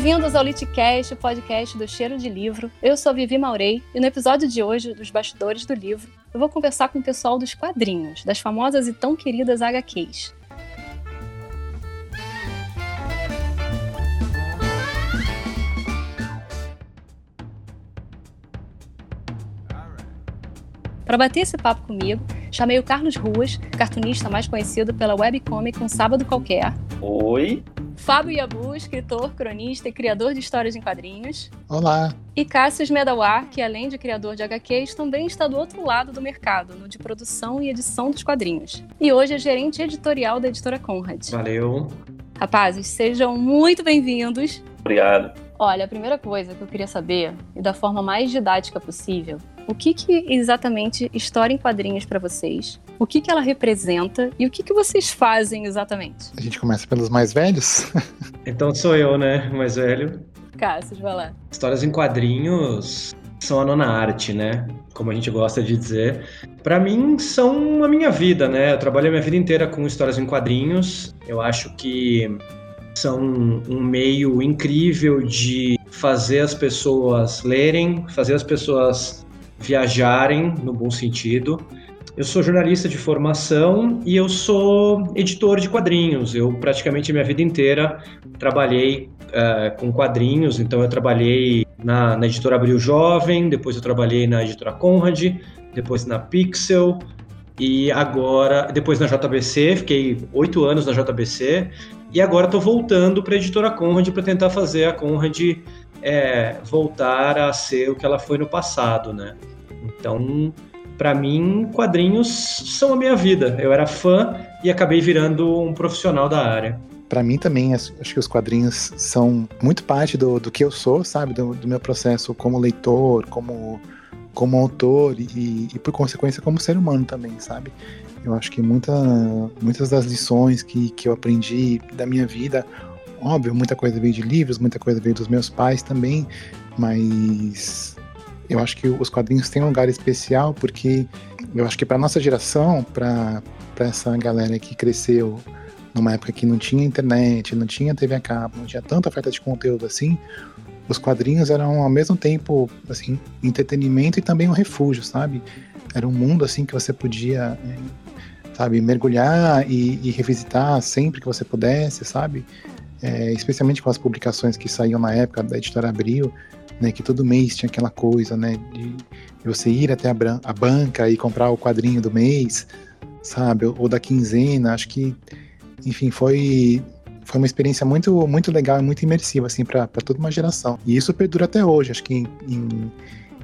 Bem-vindos ao Litcast, o podcast do Cheiro de Livro. Eu sou Vivi Maurei e no episódio de hoje, dos bastidores do livro, eu vou conversar com o pessoal dos quadrinhos, das famosas e tão queridas HQs. Para bater esse papo comigo, chamei o Carlos Ruas, cartunista mais conhecido pela webcomic Um Sábado Qualquer. Oi. Fábio Yabu, escritor, cronista e criador de histórias em quadrinhos. Olá. E Cássio Medawar, que além de criador de HQs, também está do outro lado do mercado, no de produção e edição dos quadrinhos. E hoje é gerente editorial da editora Conrad. Valeu. Rapazes, sejam muito bem-vindos. Obrigado. Olha, a primeira coisa que eu queria saber, e da forma mais didática possível, o que, que exatamente história em quadrinhos para vocês? O que, que ela representa e o que, que vocês fazem exatamente? A gente começa pelos mais velhos. então sou eu, né? Mais velho. Cássio, vai lá. Histórias em quadrinhos são a nona arte, né? Como a gente gosta de dizer. Para mim, são a minha vida, né? Eu trabalhei a minha vida inteira com histórias em quadrinhos. Eu acho que são um meio incrível de fazer as pessoas lerem, fazer as pessoas viajarem no bom sentido. Eu sou jornalista de formação e eu sou editor de quadrinhos. Eu praticamente minha vida inteira trabalhei uh, com quadrinhos, então eu trabalhei na, na, editora Abril Jovem, depois eu trabalhei na editora Conrad, depois na Pixel e agora, depois na JBC, fiquei oito anos na JBC e agora estou voltando para a editora Conrad para tentar fazer a Conrad é, voltar a ser o que ela foi no passado, né? Então, para mim, quadrinhos são a minha vida. Eu era fã e acabei virando um profissional da área. Para mim também, acho que os quadrinhos são muito parte do, do que eu sou, sabe? Do, do meu processo como leitor, como, como autor e, e, por consequência, como ser humano também, sabe? Eu acho que muita, muitas das lições que, que eu aprendi da minha vida Óbvio, muita coisa veio de livros, muita coisa veio dos meus pais também, mas eu acho que os quadrinhos têm um lugar especial porque eu acho que para nossa geração, para essa galera que cresceu numa época que não tinha internet, não tinha TV a cabo, não tinha tanta oferta de conteúdo assim, os quadrinhos eram ao mesmo tempo assim entretenimento e também um refúgio, sabe? Era um mundo assim que você podia, sabe, mergulhar e, e revisitar sempre que você pudesse, sabe? É, especialmente com as publicações que saíam na época da editora Abril, né, que todo mês tinha aquela coisa, né, de você ir até a, a banca e comprar o quadrinho do mês, sabe, ou da quinzena, acho que, enfim, foi foi uma experiência muito muito legal e muito imersiva assim para toda uma geração. E isso perdura até hoje, acho que em, em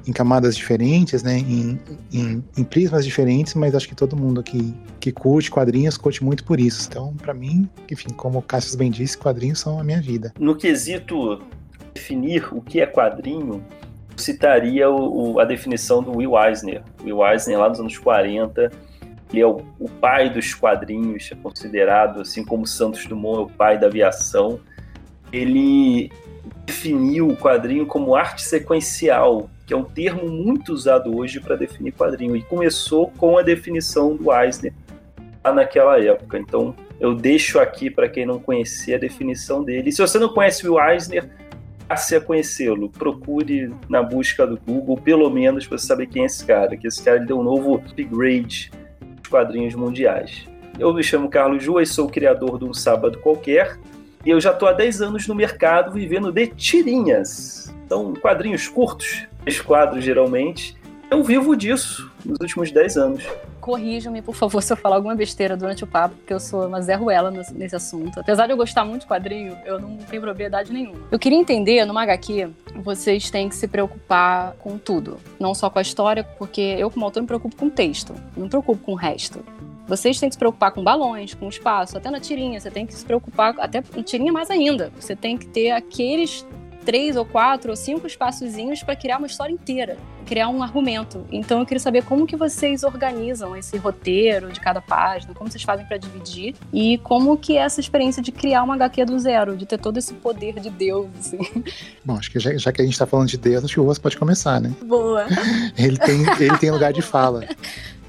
em camadas diferentes, né, em, em, em, prismas diferentes, mas acho que todo mundo que, que curte quadrinhos curte muito por isso. Então, para mim, enfim, como o Cassius bem disse, quadrinhos são a minha vida. No quesito definir o que é quadrinho, citaria o, o, a definição do Will Eisner. Will Eisner, lá nos anos 40, ele é o, o pai dos quadrinhos, é considerado, assim como Santos Dumont é o pai da aviação. Ele definiu o quadrinho como arte sequencial, que é um termo muito usado hoje para definir quadrinho, e começou com a definição do Eisner naquela época. Então, eu deixo aqui para quem não conhecia a definição dele. E se você não conhece o Eisner, passe a conhecê-lo. Procure na busca do Google, pelo menos, para saber quem é esse cara, que esse cara deu um novo upgrade nos quadrinhos mundiais. Eu me chamo Carlos Ruas, sou o criador de Um Sábado Qualquer, e eu já estou há 10 anos no mercado vivendo de tirinhas. Então, quadrinhos curtos, três quadros geralmente. Eu vivo disso nos últimos 10 anos. Corrija-me, por favor, se eu falar alguma besteira durante o papo, porque eu sou uma Zé Ruela nesse assunto. Apesar de eu gostar muito de quadrinho, eu não tenho propriedade nenhuma. Eu queria entender, numa HQ, vocês têm que se preocupar com tudo. Não só com a história, porque eu, como autor, me preocupo com o texto. Não me preocupo com o resto. Vocês têm que se preocupar com balões, com espaço, até na tirinha. Você tem que se preocupar, até em tirinha mais ainda. Você tem que ter aqueles três ou quatro ou cinco espaçozinhos para criar uma história inteira, criar um argumento. Então eu queria saber como que vocês organizam esse roteiro de cada página, como vocês fazem para dividir e como que é essa experiência de criar uma HQ do zero, de ter todo esse poder de Deus, assim. Bom, acho que já, já que a gente está falando de Deus, acho que o Ross pode começar, né? Boa. ele tem, ele tem lugar de fala.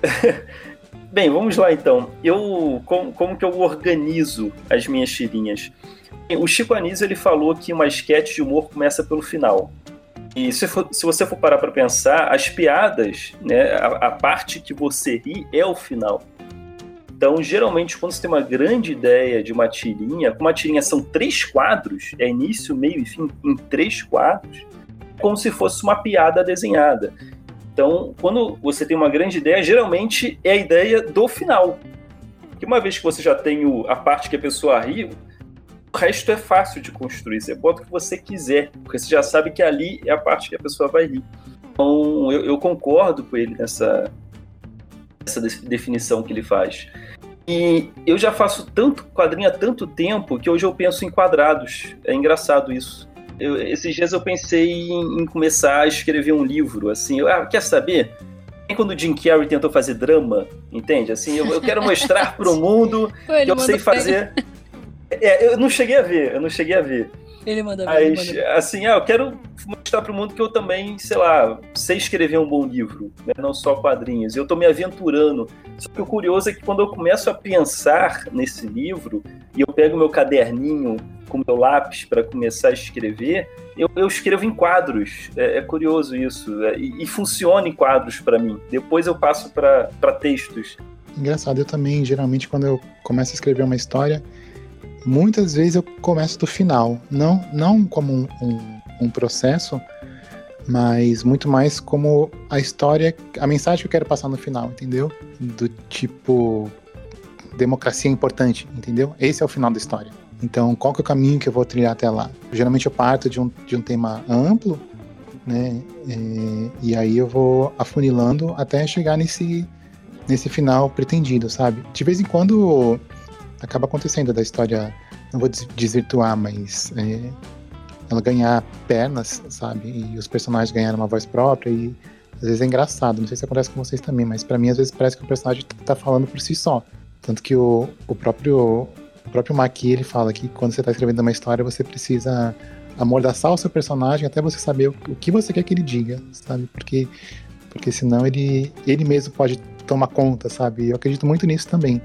Bem, vamos lá então. Eu como, como que eu organizo as minhas tirinhas? O Chico Anísio ele falou que uma esquete de humor começa pelo final. E se, for, se você for parar para pensar, as piadas, né, a, a, parte que você ri é o final. Então, geralmente, quando você tem uma grande ideia de uma tirinha, como uma tirinha são três quadros, é início, meio e fim em três quadros, é como se fosse uma piada desenhada. Então, quando você tem uma grande ideia, geralmente é a ideia do final. Que uma vez que você já tem o, a parte que a pessoa ri, o resto é fácil de construir. Você bota o que você quiser, porque você já sabe que ali é a parte que a pessoa vai rir. Então, eu, eu concordo com ele nessa, essa definição que ele faz. E eu já faço tanto quadrinho há tanto tempo que hoje eu penso em quadrados. É engraçado isso. Eu, esses dias eu pensei em, em, começar a escrever um livro, assim. Eu, ah, quer saber? Quando o Jim Carrey tentou fazer drama, entende? Assim, eu, eu quero mostrar para o mundo que eu sei fazer. É, eu não cheguei a ver, eu não cheguei a ver. Ele manda. Mas, manda assim, ah, eu quero mostrar para o mundo que eu também, sei lá, sei escrever um bom livro, né? não só quadrinhos. Eu estou me aventurando. Só que o curioso é que quando eu começo a pensar nesse livro e eu pego meu caderninho com meu lápis para começar a escrever, eu, eu, escrevo em quadros. É, é curioso isso. É, e, e, funciona em quadros para mim. Depois eu passo para textos. Engraçado, eu também, geralmente, quando eu começo a escrever uma história, muitas vezes eu começo do final. Não, não como um, um, um processo, mas muito mais como a história, a mensagem que eu quero passar no final, entendeu? Do tipo, democracia é importante, entendeu? Esse é o final da história. Então, qual que é o caminho que eu vou trilhar até lá? Geralmente eu parto de um, de um tema amplo, né? E, e aí eu vou afunilando até chegar nesse, nesse final pretendido, sabe? De vez em quando acaba acontecendo da história, não vou desvirtuar, mas é, ela ganhar pernas, sabe? E os personagens ganharem uma voz própria e às vezes é engraçado. Não sei se acontece com vocês também, mas para mim às vezes parece que o personagem tá falando por si só. Tanto que o, o próprio o próprio Maqui, ele fala que quando você tá escrevendo uma história, você precisa amordaçar o seu personagem até você saber o, o que você quer que ele diga, sabe? Porque porque senão ele ele mesmo pode tomar conta, sabe? Eu acredito muito nisso também.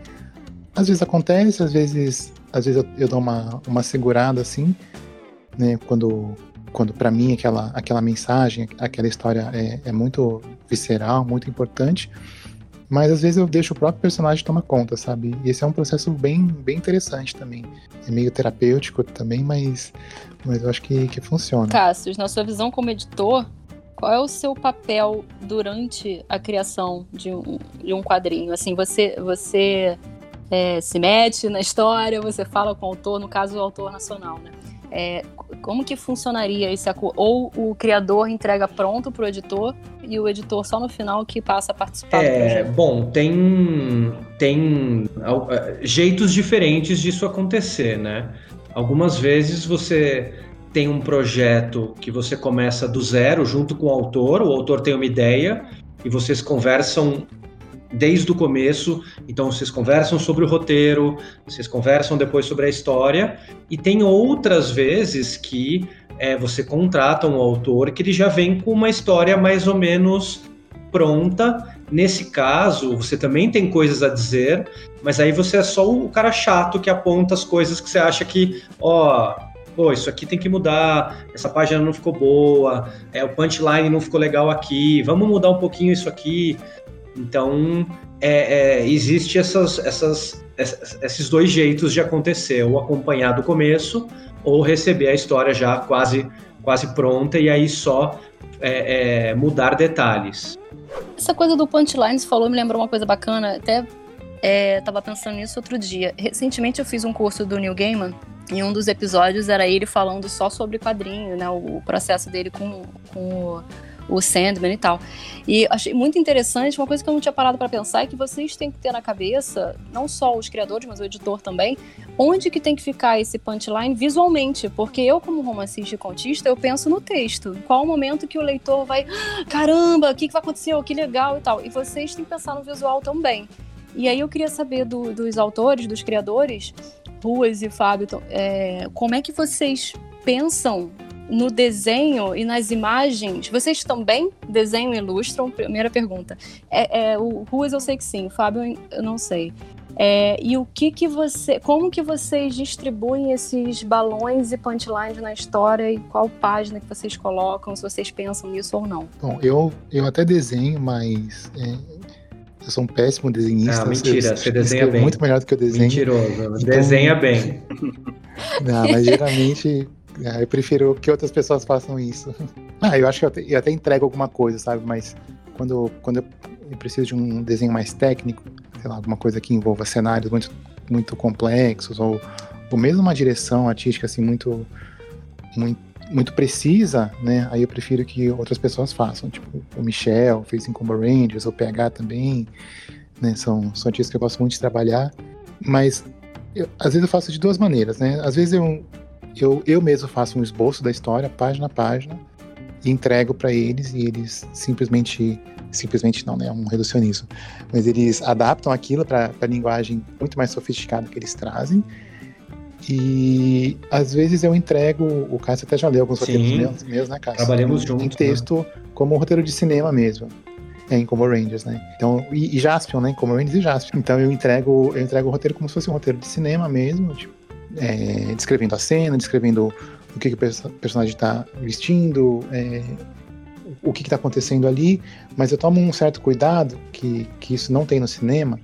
Às vezes acontece, às vezes, às vezes eu, eu dou uma, uma segurada assim, né? Quando, quando para mim aquela, aquela mensagem, aquela história é, é muito visceral, muito importante. Mas às vezes eu deixo o próprio personagem tomar conta, sabe? E esse é um processo bem, bem interessante também. É meio terapêutico também, mas, mas eu acho que, que funciona. Cassius, na sua visão como editor, qual é o seu papel durante a criação de um, de um quadrinho? Assim, você, você é, se mete na história, você fala com o autor, no caso o autor nacional, né? É, como que funcionaria esse acordo? Ou o criador entrega pronto para o editor e o editor só no final que passa a participar é, Bom, tem, tem é, jeitos diferentes disso acontecer, né? Algumas vezes você tem um projeto que você começa do zero junto com o autor, o autor tem uma ideia e vocês conversam desde o começo. Então vocês conversam sobre o roteiro, vocês conversam depois sobre a história, e tem outras vezes que é, você contrata um autor que ele já vem com uma história mais ou menos pronta. Nesse caso, você também tem coisas a dizer, mas aí você é só o cara chato que aponta as coisas que você acha que, ó, pô, isso aqui tem que mudar, essa página não ficou boa, é, o punchline não ficou legal aqui, vamos mudar um pouquinho isso aqui. Então, é, é, existe essas, essas, esses dois jeitos de acontecer, ou acompanhar do começo, ou receber a história já quase, quase pronta e aí só é, é mudar detalhes. Essa coisa do punchline, você falou, me lembrou uma coisa bacana, até estava é, pensando nisso outro dia. Recentemente eu fiz um curso do Neil Gaiman, e um dos episódios era ele falando só sobre quadrinho, né, o processo dele com, com o o Sandman e tal. E achei muito interessante, uma coisa que eu não tinha parado para pensar é que vocês têm que ter na cabeça, não só os criadores, mas o editor também, onde que tem que ficar esse punchline visualmente, porque eu como romancista e contista, eu penso no texto. Qual o momento que o leitor vai, ah, caramba, o que, que vai acontecer? Que legal e tal. E vocês têm que pensar no visual também. E aí eu queria saber do, dos autores, dos criadores, Ruas e Fábio, é, como é que vocês pensam no desenho e nas imagens, vocês também desenham e ilustram? Primeira pergunta. É, é, o Ruas eu sei que sim, o Fábio eu não sei. É, e o que que você, como que vocês distribuem esses balões e punchlines na história e qual página que vocês colocam, se vocês pensam nisso ou não? Bom, eu, eu até desenho, mas é, eu sou um péssimo desenhista. Ah, mentira, eu, você desenha bem. muito melhor do que eu desenho. Mentiroso, então, desenha bem. Não, mas geralmente eu prefiro que outras pessoas façam isso. Ah, eu acho que eu até, eu até entrego alguma coisa, sabe? Mas quando, quando eu preciso de um desenho mais técnico, sei lá, alguma coisa que envolva cenários muito, muito complexos, ou, ou mesmo uma direção artística assim muito, muito, muito precisa, né? Aí eu prefiro que outras pessoas façam. Tipo, o Michel fez em Combo Rangers, o PH também, né? São, são artistas que eu gosto muito de trabalhar. Mas eu, às vezes eu faço de duas maneiras, né? Às vezes eu, eu, eu mesmo faço um esboço da história, página a página, e entrego para eles e eles simplesmente simplesmente não, né? É um reducionismo. Mas eles adaptam aquilo para a linguagem muito mais sofisticada que eles trazem. E às vezes eu entrego, o Cássio até já leu alguns Sim, roteiros meus, meus, né, Cássio? Trabalhamos juntos. Em texto, né? como um roteiro de cinema mesmo. É, em Como Rangers, né? Então, e, e Jaspion, né? Como Rangers e Jaspion. Então eu entrego, eu entrego o roteiro como se fosse um roteiro de cinema mesmo, tipo, é, descrevendo a cena, descrevendo o que, que o personagem está vestindo, é, o que está acontecendo ali, mas eu tomo um certo cuidado, que, que isso não tem no cinema,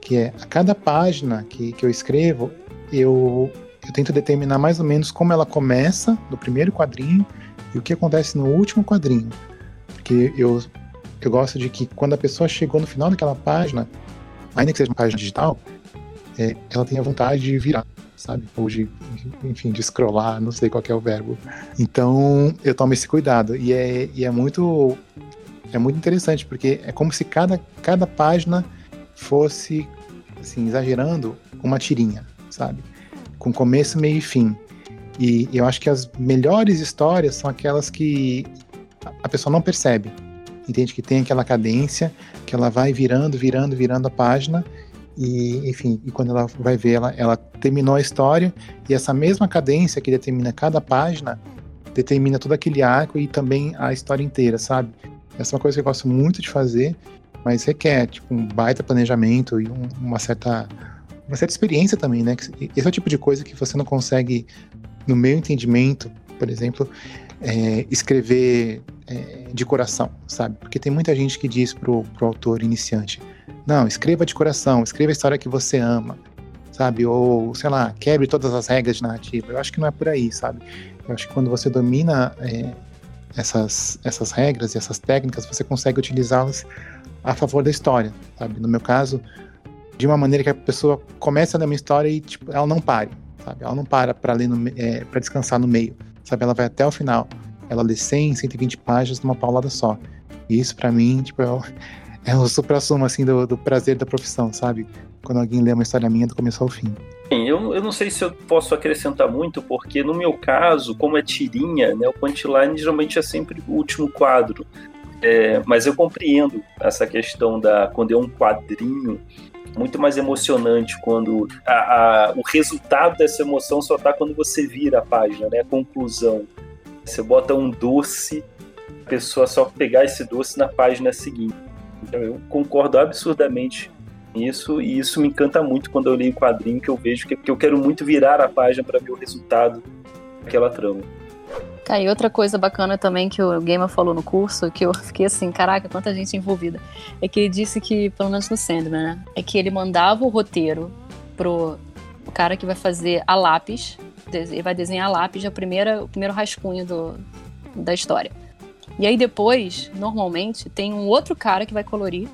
que é a cada página que, que eu escrevo, eu, eu tento determinar mais ou menos como ela começa no primeiro quadrinho e o que acontece no último quadrinho. Porque eu, eu gosto de que quando a pessoa chegou no final daquela página, ainda que seja uma página digital, é, ela tenha vontade de virar sabe? Ou de, enfim, de scrollar, não sei qual é o verbo. Então, eu tomo esse cuidado. E é, e é muito é muito interessante, porque é como se cada, cada página fosse, assim, exagerando, uma tirinha, sabe? Com começo, meio e fim. E eu acho que as melhores histórias são aquelas que a pessoa não percebe. Entende? Que tem aquela cadência, que ela vai virando, virando, virando a página, e, enfim, e quando ela vai ver, ela, ela terminou a história e essa mesma cadência que determina cada página determina todo aquele arco e também a história inteira, sabe? Essa é uma coisa que eu gosto muito de fazer, mas requer tipo, um baita planejamento e um, uma certa uma certa experiência também, né? Esse é o tipo de coisa que você não consegue, no meu entendimento, por exemplo, é, escrever é, de coração, sabe? Porque tem muita gente que diz pro, pro autor iniciante, não, escreva de coração, escreva a história que você ama, sabe? Ou, sei lá, quebre todas as regras de narrativa. Eu acho que não é por aí, sabe? Eu acho que quando você domina é, essas, essas regras e essas técnicas, você consegue utilizá-las a favor da história, sabe? No meu caso, de uma maneira que a pessoa comece a ler uma história e tipo, ela não pare, sabe? Ela não para para ler é, para descansar no meio, sabe? Ela vai até o final. Ela lê 100, 120 páginas numa paulada só. E isso para mim, tipo, é, é o supra-sumo, assim, do, do, prazer da profissão, sabe? Quando alguém lê uma história minha do começo ao fim. Eu, eu não sei se eu posso acrescentar muito, porque no meu caso, como é tirinha, né, o punchline geralmente é sempre o último quadro. É, mas eu compreendo essa questão da quando é um quadrinho muito mais emocionante quando a, a, o resultado dessa emoção só tá quando você vira a página, né? A conclusão. Você bota um doce, a pessoa só pegar esse doce na página seguinte. Então, eu concordo absurdamente nisso e isso me encanta muito quando eu leio o quadrinho que eu vejo que, que eu quero muito virar a página para ver o resultado daquela trama. Cara, e outra coisa bacana também que o Gamer falou no curso, que eu fiquei assim, caraca, quanta gente envolvida, é que ele disse que, pelo menos no Sandman, né, é que ele mandava o roteiro pro cara que vai fazer a lápis, ele vai desenhar a lápis, a primeira, o primeiro rascunho do, da história. E aí depois, normalmente, tem um outro cara que vai colorir.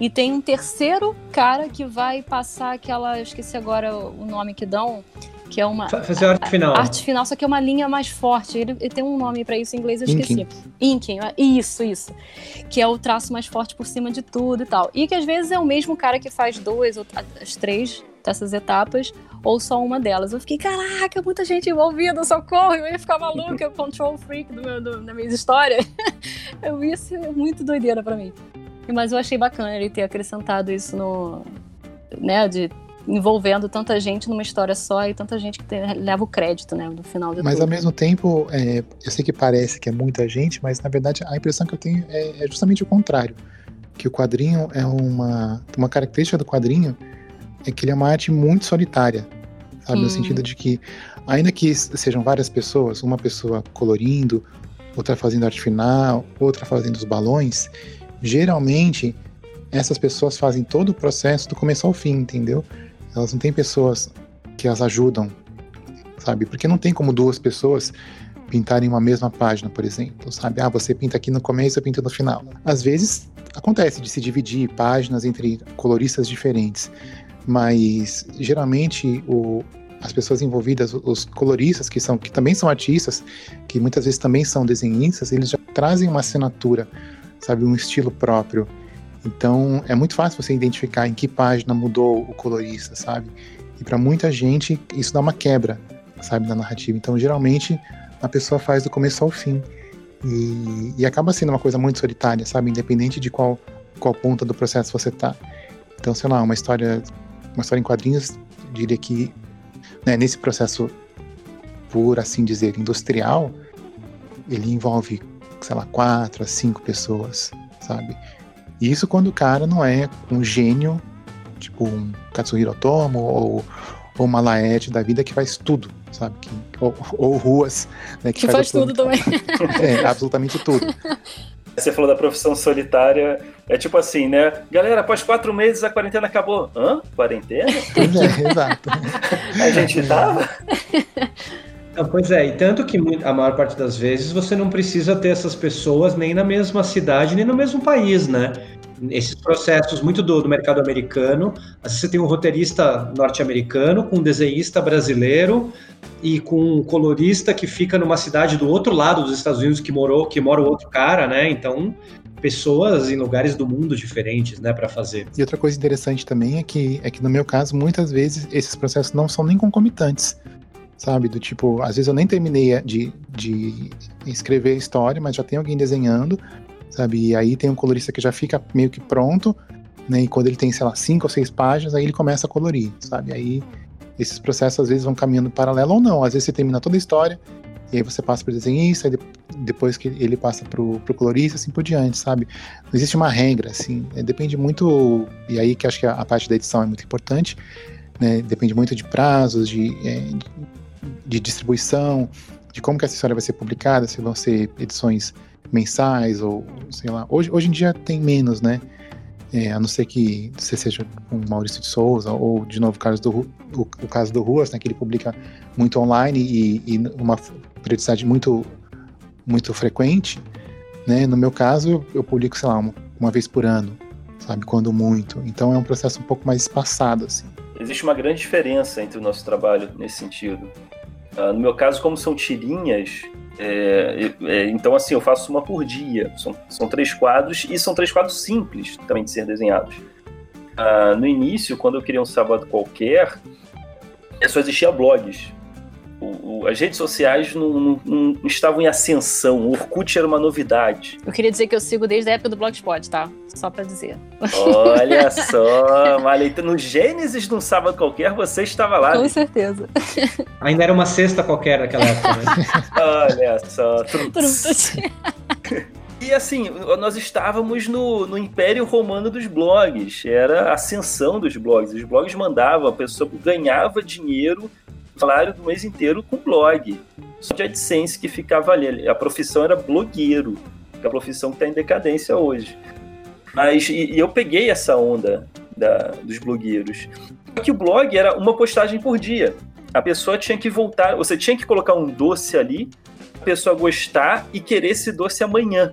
E tem um terceiro cara que vai passar aquela. Eu esqueci agora o nome que dão. Que é uma. Fazer arte final. Arte final, só que é uma linha mais forte. Ele, ele tem um nome para isso em inglês, eu esqueci. Inking. Isso, isso. Que é o traço mais forte por cima de tudo e tal. E que às vezes é o mesmo cara que faz duas ou as três dessas etapas, ou só uma delas. Eu fiquei, caraca, muita gente envolvida, socorro, eu ia ficar maluca, control freak do meu, do, da minha história. eu ia ser muito doideira para mim. Mas eu achei bacana ele ter acrescentado isso no. né, de envolvendo tanta gente numa história só e tanta gente que leva o crédito, né, no final de Mas tudo. ao mesmo tempo, é, eu sei que parece que é muita gente, mas na verdade a impressão que eu tenho é, é justamente o contrário. Que o quadrinho é uma, uma característica do quadrinho é que ele é uma arte muito solitária, sabe? Hum. No sentido de que, ainda que sejam várias pessoas, uma pessoa colorindo, outra fazendo arte final, outra fazendo os balões, geralmente essas pessoas fazem todo o processo do começo ao fim, entendeu? Elas não têm pessoas que as ajudam, sabe? Porque não tem como duas pessoas pintarem uma mesma página, por exemplo, sabe? Ah, você pinta aqui no começo, eu pinto no final. Às vezes acontece de se dividir páginas entre coloristas diferentes, mas geralmente o, as pessoas envolvidas, os coloristas que são que também são artistas, que muitas vezes também são desenhistas, eles já trazem uma assinatura, sabe, um estilo próprio. Então é muito fácil você identificar em que página mudou o colorista, sabe? E para muita gente isso dá uma quebra, sabe, na narrativa. Então geralmente a pessoa faz do começo ao fim e, e acaba sendo uma coisa muito solitária, sabe? Independente de qual qual ponta do processo você tá. Então, sei lá, uma história uma história em quadrinhos, diria que né, nesse processo, por assim dizer, industrial, ele envolve, sei lá, quatro a cinco pessoas, sabe? E isso quando o cara não é um gênio, tipo um Katsuhiro Otomo ou, ou uma Laerte da vida que faz tudo, sabe? Que, ou, ou ruas, né, que, que faz, faz tudo também. É, absolutamente tudo. Você falou da profissão solitária. É tipo assim, né? Galera, após quatro meses a quarentena acabou. Hã? Quarentena? É, exato. a gente tava? Não, pois é, e tanto que a maior parte das vezes você não precisa ter essas pessoas nem na mesma cidade, nem no mesmo país, né? Esses processos muito do, do mercado americano, às vezes você tem um roteirista norte-americano com um desenhista brasileiro e com um colorista que fica numa cidade do outro lado dos Estados Unidos que morou, que mora o outro cara, né? Então, pessoas em lugares do mundo diferentes, né, para fazer. E outra coisa interessante também é que é que no meu caso, muitas vezes esses processos não são nem concomitantes sabe? Do tipo, às vezes eu nem terminei de, de escrever a história, mas já tem alguém desenhando, sabe? E aí tem um colorista que já fica meio que pronto, né? E quando ele tem, sei lá, cinco ou seis páginas, aí ele começa a colorir, sabe? Aí esses processos às vezes vão caminhando paralelo ou não. Às vezes você termina toda a história, e aí você passa para o desenhista, e depois que ele passa para o colorista, assim por diante, sabe? Não existe uma regra, assim, né? depende muito, e aí que acho que a, a, parte da edição é muito importante, né? Depende muito de prazos, de, é, de distribuição, de como que essa história vai ser publicada, se vão ser edições mensais ou sei lá. Hoje, hoje em dia tem menos, né? É, a não ser que você seja um Maurício de Souza ou de novo o caso do, o, o caso do Ruas, né, que ele publica muito online e, e uma periodicidade muito muito frequente, né? No meu caso, eu, publico, sei lá, uma, uma vez por ano, sabe, quando muito. Então é um processo um pouco mais espaçado assim. Existe uma grande diferença entre o nosso trabalho nesse sentido. Uh, no meu caso, como são tirinhas, é, é, então assim, eu faço uma por dia. São, são três quadros e são três quadros simples também de ser desenhados. Uh, no início, quando eu queria um sábado qualquer, só existia blogs o, o, as redes sociais não, não, não, estavam em ascensão. O Orkut era uma novidade. Eu queria dizer que eu sigo desde a época do Blogspot, tá? Só pra dizer. Olha só, Maleta, no Gênesis de um sábado qualquer, você estava lá. Com certeza. Ainda era uma sexta qualquer naquela época, né? Olha só. E assim, nós estávamos no, no Império Romano dos blogs, era a ascensão dos blogs. Os blogs mandavam, a pessoa ganhava dinheiro salário do mês inteiro com blog. Só de AdSense que ficava ali. A profissão era blogueiro, que é a profissão que está em decadência hoje. Mas e, e eu peguei essa onda da, dos blogueiros. Só que o blog era uma postagem por dia. A pessoa tinha que voltar, você tinha que colocar um doce ali, a pessoa gostar e querer esse doce amanhã.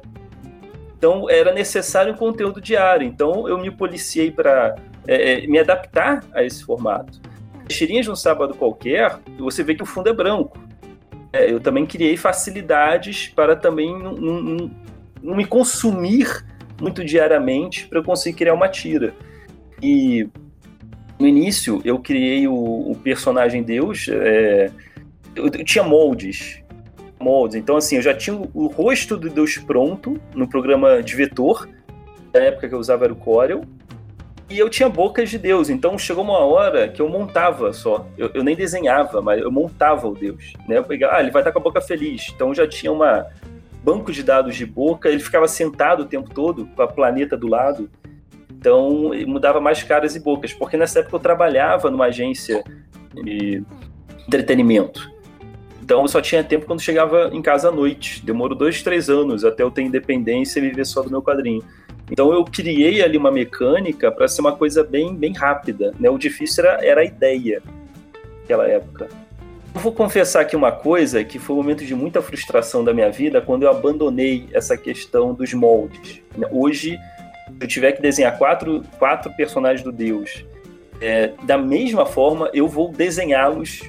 Então era necessário um conteúdo diário. Então eu me policiei para é, é, me adaptar a esse formato tirinhas de um sábado qualquer, você vê que o fundo é branco. É, eu também criei facilidades para também não, me consumir muito diariamente para eu conseguir criar uma tira. E no início eu criei o, o personagem Deus, é, eu, eu, tinha moldes. Moldes. Então, assim, eu já tinha o rosto do Deus pronto no programa de vetor, na época que eu usava era o Corel, e eu tinha bocas de Deus, então chegou uma hora que eu montava só. Eu, eu nem desenhava, mas eu montava o Deus. Né? Eu pegava, ah, ele vai estar com a boca feliz. Então já tinha uma banco de dados de boca, ele ficava sentado o tempo todo com a planeta do lado. Então mudava mais caras e bocas, porque nessa época eu trabalhava numa agência de entretenimento. Então eu só tinha tempo quando chegava em casa à noite. Demorou dois, três anos até eu ter independência e viver só do meu quadrinho. Então eu criei ali uma mecânica para ser uma coisa bem, bem rápida. Né? O difícil era, era a ideia naquela época. Eu vou confessar aqui uma coisa que foi um momento de muita frustração da minha vida quando eu abandonei essa questão dos moldes. Hoje, se eu tiver que desenhar quatro, quatro personagens do Deus, é, da mesma forma, eu vou desenhá-los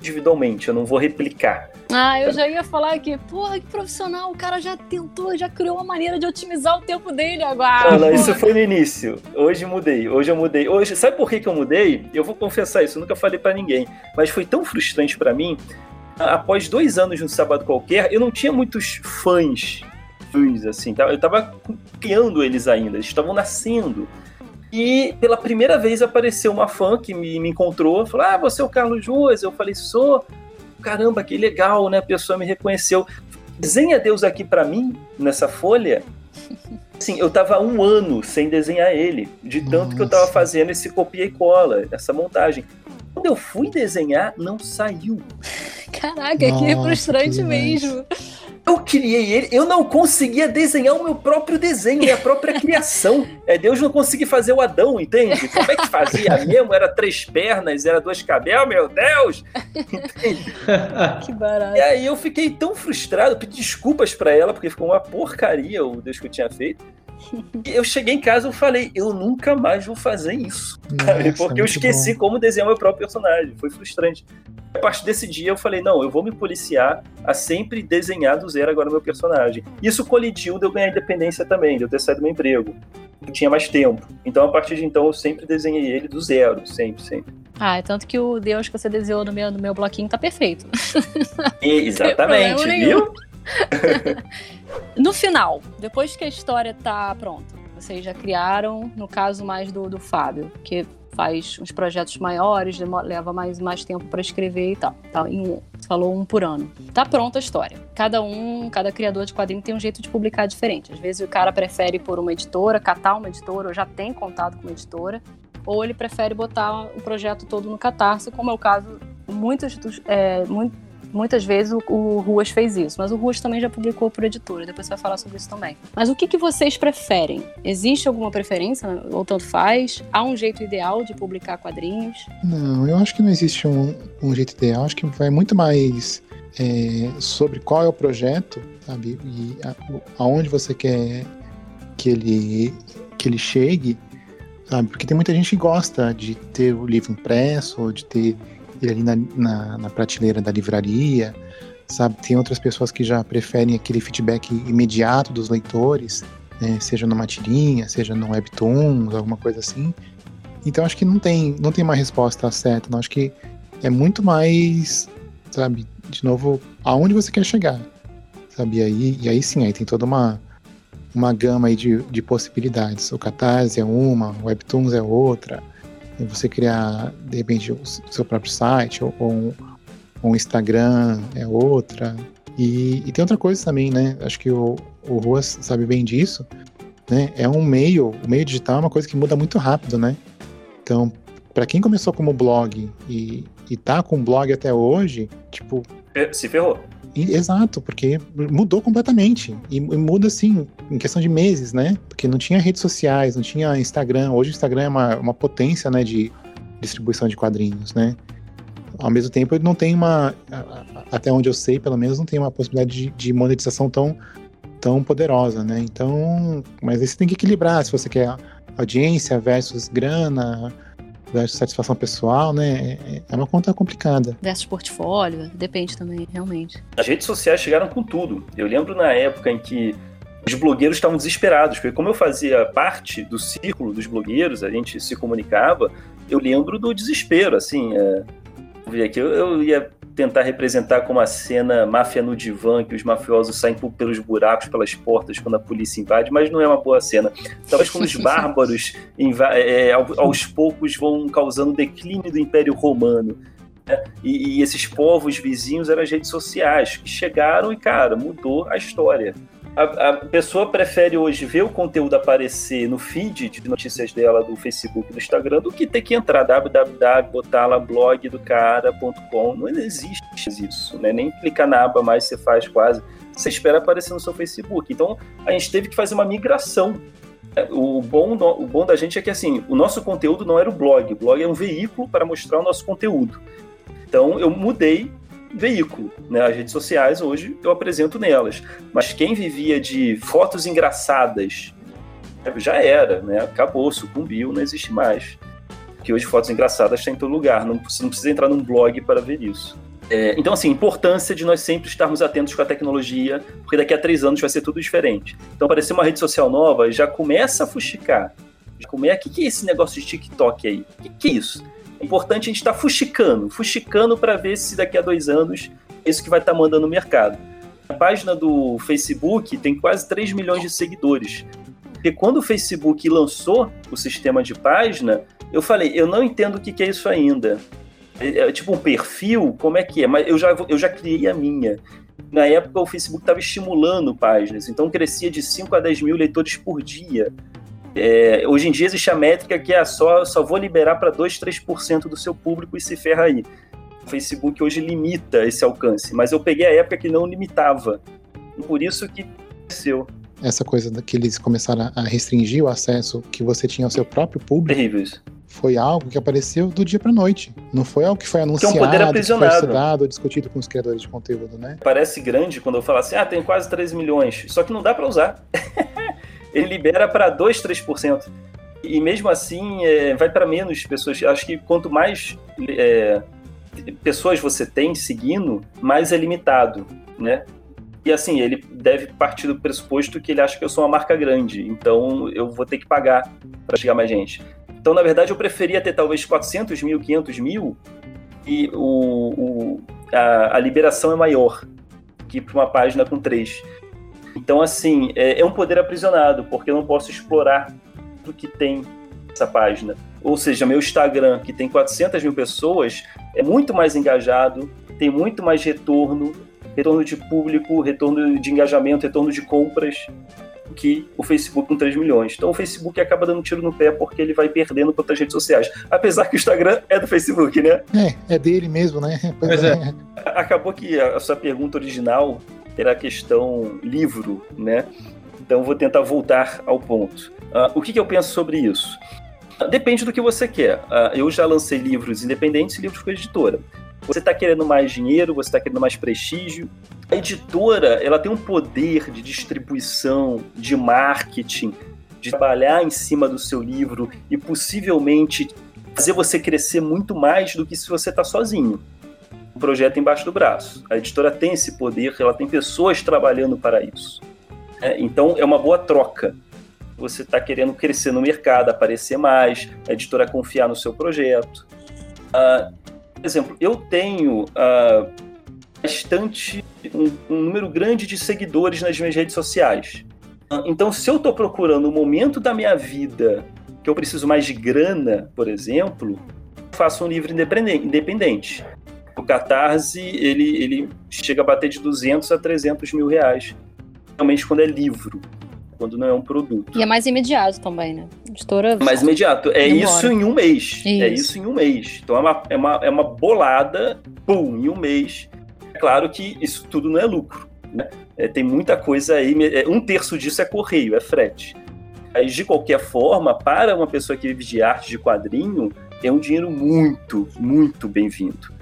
individualmente, eu não vou replicar. Ah, eu já ia falar aqui, porra, que profissional, o cara já tentou, já criou uma maneira de otimizar o tempo dele agora. Isso foi no início. Hoje mudei, hoje eu mudei. Hoje, sabe por que, que eu mudei? Eu vou confessar isso, eu nunca falei para ninguém, mas foi tão frustrante para mim. Após dois anos de um sábado qualquer, eu não tinha muitos fãs, fãs assim, tá? eu tava criando eles ainda, eles estavam nascendo. E pela primeira vez apareceu uma fã que me, me encontrou, falou: Ah, você é o Carlos Ruas? Eu falei: Sou. Caramba, que legal, né? A pessoa me reconheceu. Desenha Deus aqui para mim, nessa folha. Sim, eu tava um ano sem desenhar ele, de tanto Nossa. que eu tava fazendo esse copia e cola, essa montagem. Quando eu fui desenhar, não saiu. Caraca, Nossa, que frustrante que mesmo. Eu criei ele, eu não conseguia desenhar o meu próprio desenho, minha própria criação. É, Deus não conseguia fazer o Adão, entende? Como é que fazia mesmo? Era três pernas, era duas cabelos, meu Deus! Entende? que barato. E aí eu fiquei tão frustrado, pedi desculpas para ela, porque ficou uma porcaria o Deus que eu tinha feito. Eu cheguei em casa e falei, eu nunca mais vou fazer isso. Nossa, porque eu esqueci bom. como desenhar meu próprio personagem. Foi frustrante. A partir desse dia eu falei, não, eu vou me policiar a sempre desenhar do zero agora meu personagem. Isso colidiu de eu ganhar independência também, de eu ter saído do meu emprego. Eu tinha mais tempo. Então, a partir de então, eu sempre desenhei ele do zero, sempre, sempre. Ah, é tanto que o Deus que você desenhou no meu, no meu bloquinho tá perfeito. exatamente, viu? no final, depois que a história tá pronta, vocês já criaram, no caso mais do, do Fábio, que faz uns projetos maiores, leva mais, mais tempo para escrever e tal. Tá, em falou um por ano. Tá pronta a história. Cada um, cada criador de quadrinho tem um jeito de publicar diferente. Às vezes o cara prefere por uma editora, catar uma editora, ou já tem contato com uma editora, ou ele prefere botar o projeto todo no Catarse, como é o caso muitos é, Muitas vezes o, o, Ruas fez isso, mas o Ruas também já publicou por editora, depois você vai falar sobre isso também. Mas o que, que vocês preferem? Existe alguma preferência, ou tanto faz? Há um jeito ideal de publicar quadrinhos? Não, eu acho que não existe um, um jeito ideal, acho que vai muito mais é, sobre qual é o projeto, sabe? E a, aonde você quer que ele, que ele chegue, sabe? Porque tem muita gente que gosta de ter o livro impresso, ou de ter ele ali na, na, na prateleira da livraria, sabe? Tem outras pessoas que já preferem aquele feedback imediato dos leitores, né? seja numa tirinha, seja no webtoons, alguma coisa assim. Então acho que não tem, não tem uma resposta certa, não acho que é muito mais, sabe, de novo, aonde você quer chegar, sabe? E aí, e aí sim, aí tem toda uma uma gama aí de, de possibilidades. O Catarse é uma, o Webtoons é outra, você criar, de repente, o seu próprio site ou, ou um, um, Instagram é outra. E, e, tem outra coisa também, né? Acho que o, o Ruas sabe bem disso. Né? É um meio, o meio digital é uma coisa que muda muito rápido, né? Então, para quem começou como blog e, e tá com blog até hoje, tipo. É, se ferrou. Exato, porque mudou completamente. E, muda assim, em questão de meses, né? Porque não tinha redes sociais, não tinha Instagram. Hoje o Instagram é uma, uma potência né, de distribuição de quadrinhos, né? Ao mesmo tempo, ele não tem uma. Até onde eu sei, pelo menos, não tem uma possibilidade de, de monetização tão, tão poderosa, né? Então. Mas aí você tem que equilibrar se você quer audiência versus grana versus satisfação pessoal, né? É, é uma conta complicada. Versus portfólio, depende também, realmente. As redes sociais chegaram com tudo. Eu lembro na época em que os blogueiros estavam desesperados, porque como eu fazia parte do círculo dos blogueiros, a gente se comunicava, eu lembro do desespero, assim, é, ver aqui, eu, eu ia tentar representar como a cena máfia no divã, que os mafiosos saem pelos buracos, pelas portas, quando a polícia invade, mas não é uma boa cena. Talvez quando os bárbaros é, é aos poucos vão causando o declínio do Império Romano. Né? E, e, esses povos vizinhos eram as redes sociais, que chegaram e, cara, mudou a história. A, a, pessoa prefere hoje ver o conteúdo aparecer no feed de notícias dela do Facebook do Instagram do que ter que entrar www, botar lá blog do cara.com. Não existe isso, né? Nem clicar na aba mais você faz quase. Você espera aparecer no seu Facebook. Então a gente teve que fazer uma migração. O bom, o bom da gente é que assim, o nosso conteúdo não era o blog. O blog é um veículo para mostrar o nosso conteúdo. Então eu mudei veículo. Né? As redes sociais hoje eu apresento nelas. Mas quem vivia de fotos engraçadas já era, né? Acabou, sucumbiu, não existe mais. Que hoje fotos engraçadas está em todo lugar. Não, você não precisa entrar num blog para ver isso. É, então, assim, importância de nós sempre estarmos atentos com a tecnologia, porque daqui a três anos vai ser tudo diferente. Então, aparecer uma rede social nova já começa a fuxicar. Já começa, o que, que é esse negócio de TikTok aí? O que é isso? Importante a gente estar tá fuxicando, fuxicando para ver se daqui a dois anos é isso que vai estar tá mandando no mercado. A página do Facebook tem quase 3 milhões de seguidores. Porque quando o Facebook lançou o sistema de página, eu falei, eu não entendo o que, que é isso ainda. É, é, tipo um perfil, como é que é? Mas eu já, eu já criei a minha. Na época, o Facebook estava estimulando páginas, então crescia de 5 a 10 mil leitores por dia. É, hoje em dia existe a métrica que é só, só vou liberar para 2, 3% do seu público e se ferra aí. O Facebook hoje limita esse alcance, mas eu peguei a época que não limitava. Por isso que aconteceu. Essa coisa que eles começaram a restringir o acesso que você tinha ao seu próprio público. Terrível isso. Foi algo que apareceu do dia para noite. Não foi algo que foi anunciado, que, é um poder aprisionado. que foi estudado ou discutido com os criadores de conteúdo, né? Parece grande quando eu falo assim, ah, tem quase 3 milhões. Só que não dá para usar. ele libera para 2, 3%. E mesmo assim, é, vai para menos pessoas. Acho que quanto mais é, pessoas você tem seguindo, mais é limitado, né? E assim, ele deve partir do pressuposto que ele acha que eu sou uma marca grande, então eu vou ter que pagar para chegar mais gente. Então, na verdade, eu preferia ter talvez 400 mil, 500 mil, e o, o a, a liberação é maior que para uma página com três. Então, assim, é, é um poder aprisionado, porque eu não posso explorar do que tem essa página. Ou seja, meu Instagram, que tem 400 mil pessoas, é muito mais engajado, tem muito mais retorno, retorno de público, retorno de engajamento, retorno de compras, que o Facebook com 3 milhões. Então o Facebook acaba dando um tiro no pé porque ele vai perdendo para outras redes sociais. Apesar que o Instagram é do Facebook, né? É, é dele mesmo, né? Pois é. Acabou que a sua pergunta original era a questão livro, né? Então vou tentar voltar ao ponto. Uh, o que, que, eu penso sobre isso? Uh, depende do que você quer. Uh, eu já lancei livros independentes e livros com editora. Você está querendo mais dinheiro, você está querendo mais prestígio. A editora ela tem um poder de distribuição, de marketing, de trabalhar em cima do seu livro e possivelmente fazer você crescer muito mais do que se você está sozinho projeto embaixo do braço. A editora tem esse poder, ela tem pessoas trabalhando para isso. É, então é uma boa troca. Você está querendo crescer no mercado, aparecer mais, a editora confiar no seu projeto. Uh, por exemplo, eu tenho uh, bastante, um, um, número grande de seguidores nas minhas redes sociais. Uh, então, se eu estou procurando um momento da minha vida que eu preciso mais de grana, por exemplo, faço um livro independente Catarse, ele, ele chega a bater de 200 a 300 mil reais. Realmente quando é livro, quando não é um produto. E é mais imediato também, né? Editora... Mais imediato. É isso em um mês. É isso. É isso em um mês. Então é uma, é uma, é uma bolada, pum, em um mês. É claro que isso tudo não é lucro. Né? É, tem muita coisa aí. É, um terço disso é correio, é frete. Mas, de qualquer forma, para uma pessoa que vive de arte de quadrinho, é um dinheiro muito, muito bem-vindo.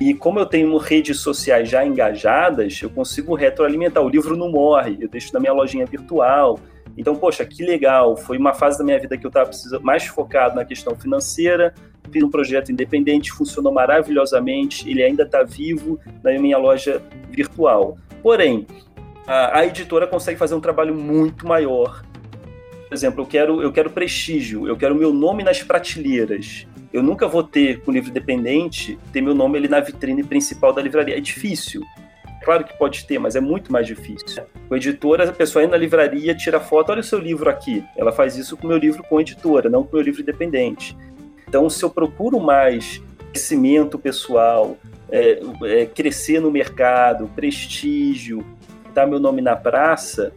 E como eu tenho redes sociais já engajadas, eu consigo retroalimentar. O livro não morre, eu deixo na minha lojinha virtual. Então, poxa, que legal. Foi uma fase da minha vida que eu estava mais focado na questão financeira. Fiz um projeto independente, funcionou maravilhosamente. Ele ainda está vivo na minha loja virtual. Porém, a, a editora consegue fazer um trabalho muito maior. Por exemplo, eu quero, eu quero prestígio, eu quero meu nome nas prateleiras eu nunca vou ter, com livro dependente, ter meu nome ali na vitrine principal da livraria. É difícil. Claro que pode ter, mas é muito mais difícil. Com editora, a pessoa entra na livraria, tira foto, olha o seu livro aqui. Ela faz isso com o meu livro com editora, não com o meu livro independente. Então, se eu procuro mais crescimento pessoal, é, é, crescer no mercado, prestígio, botar meu nome na praça,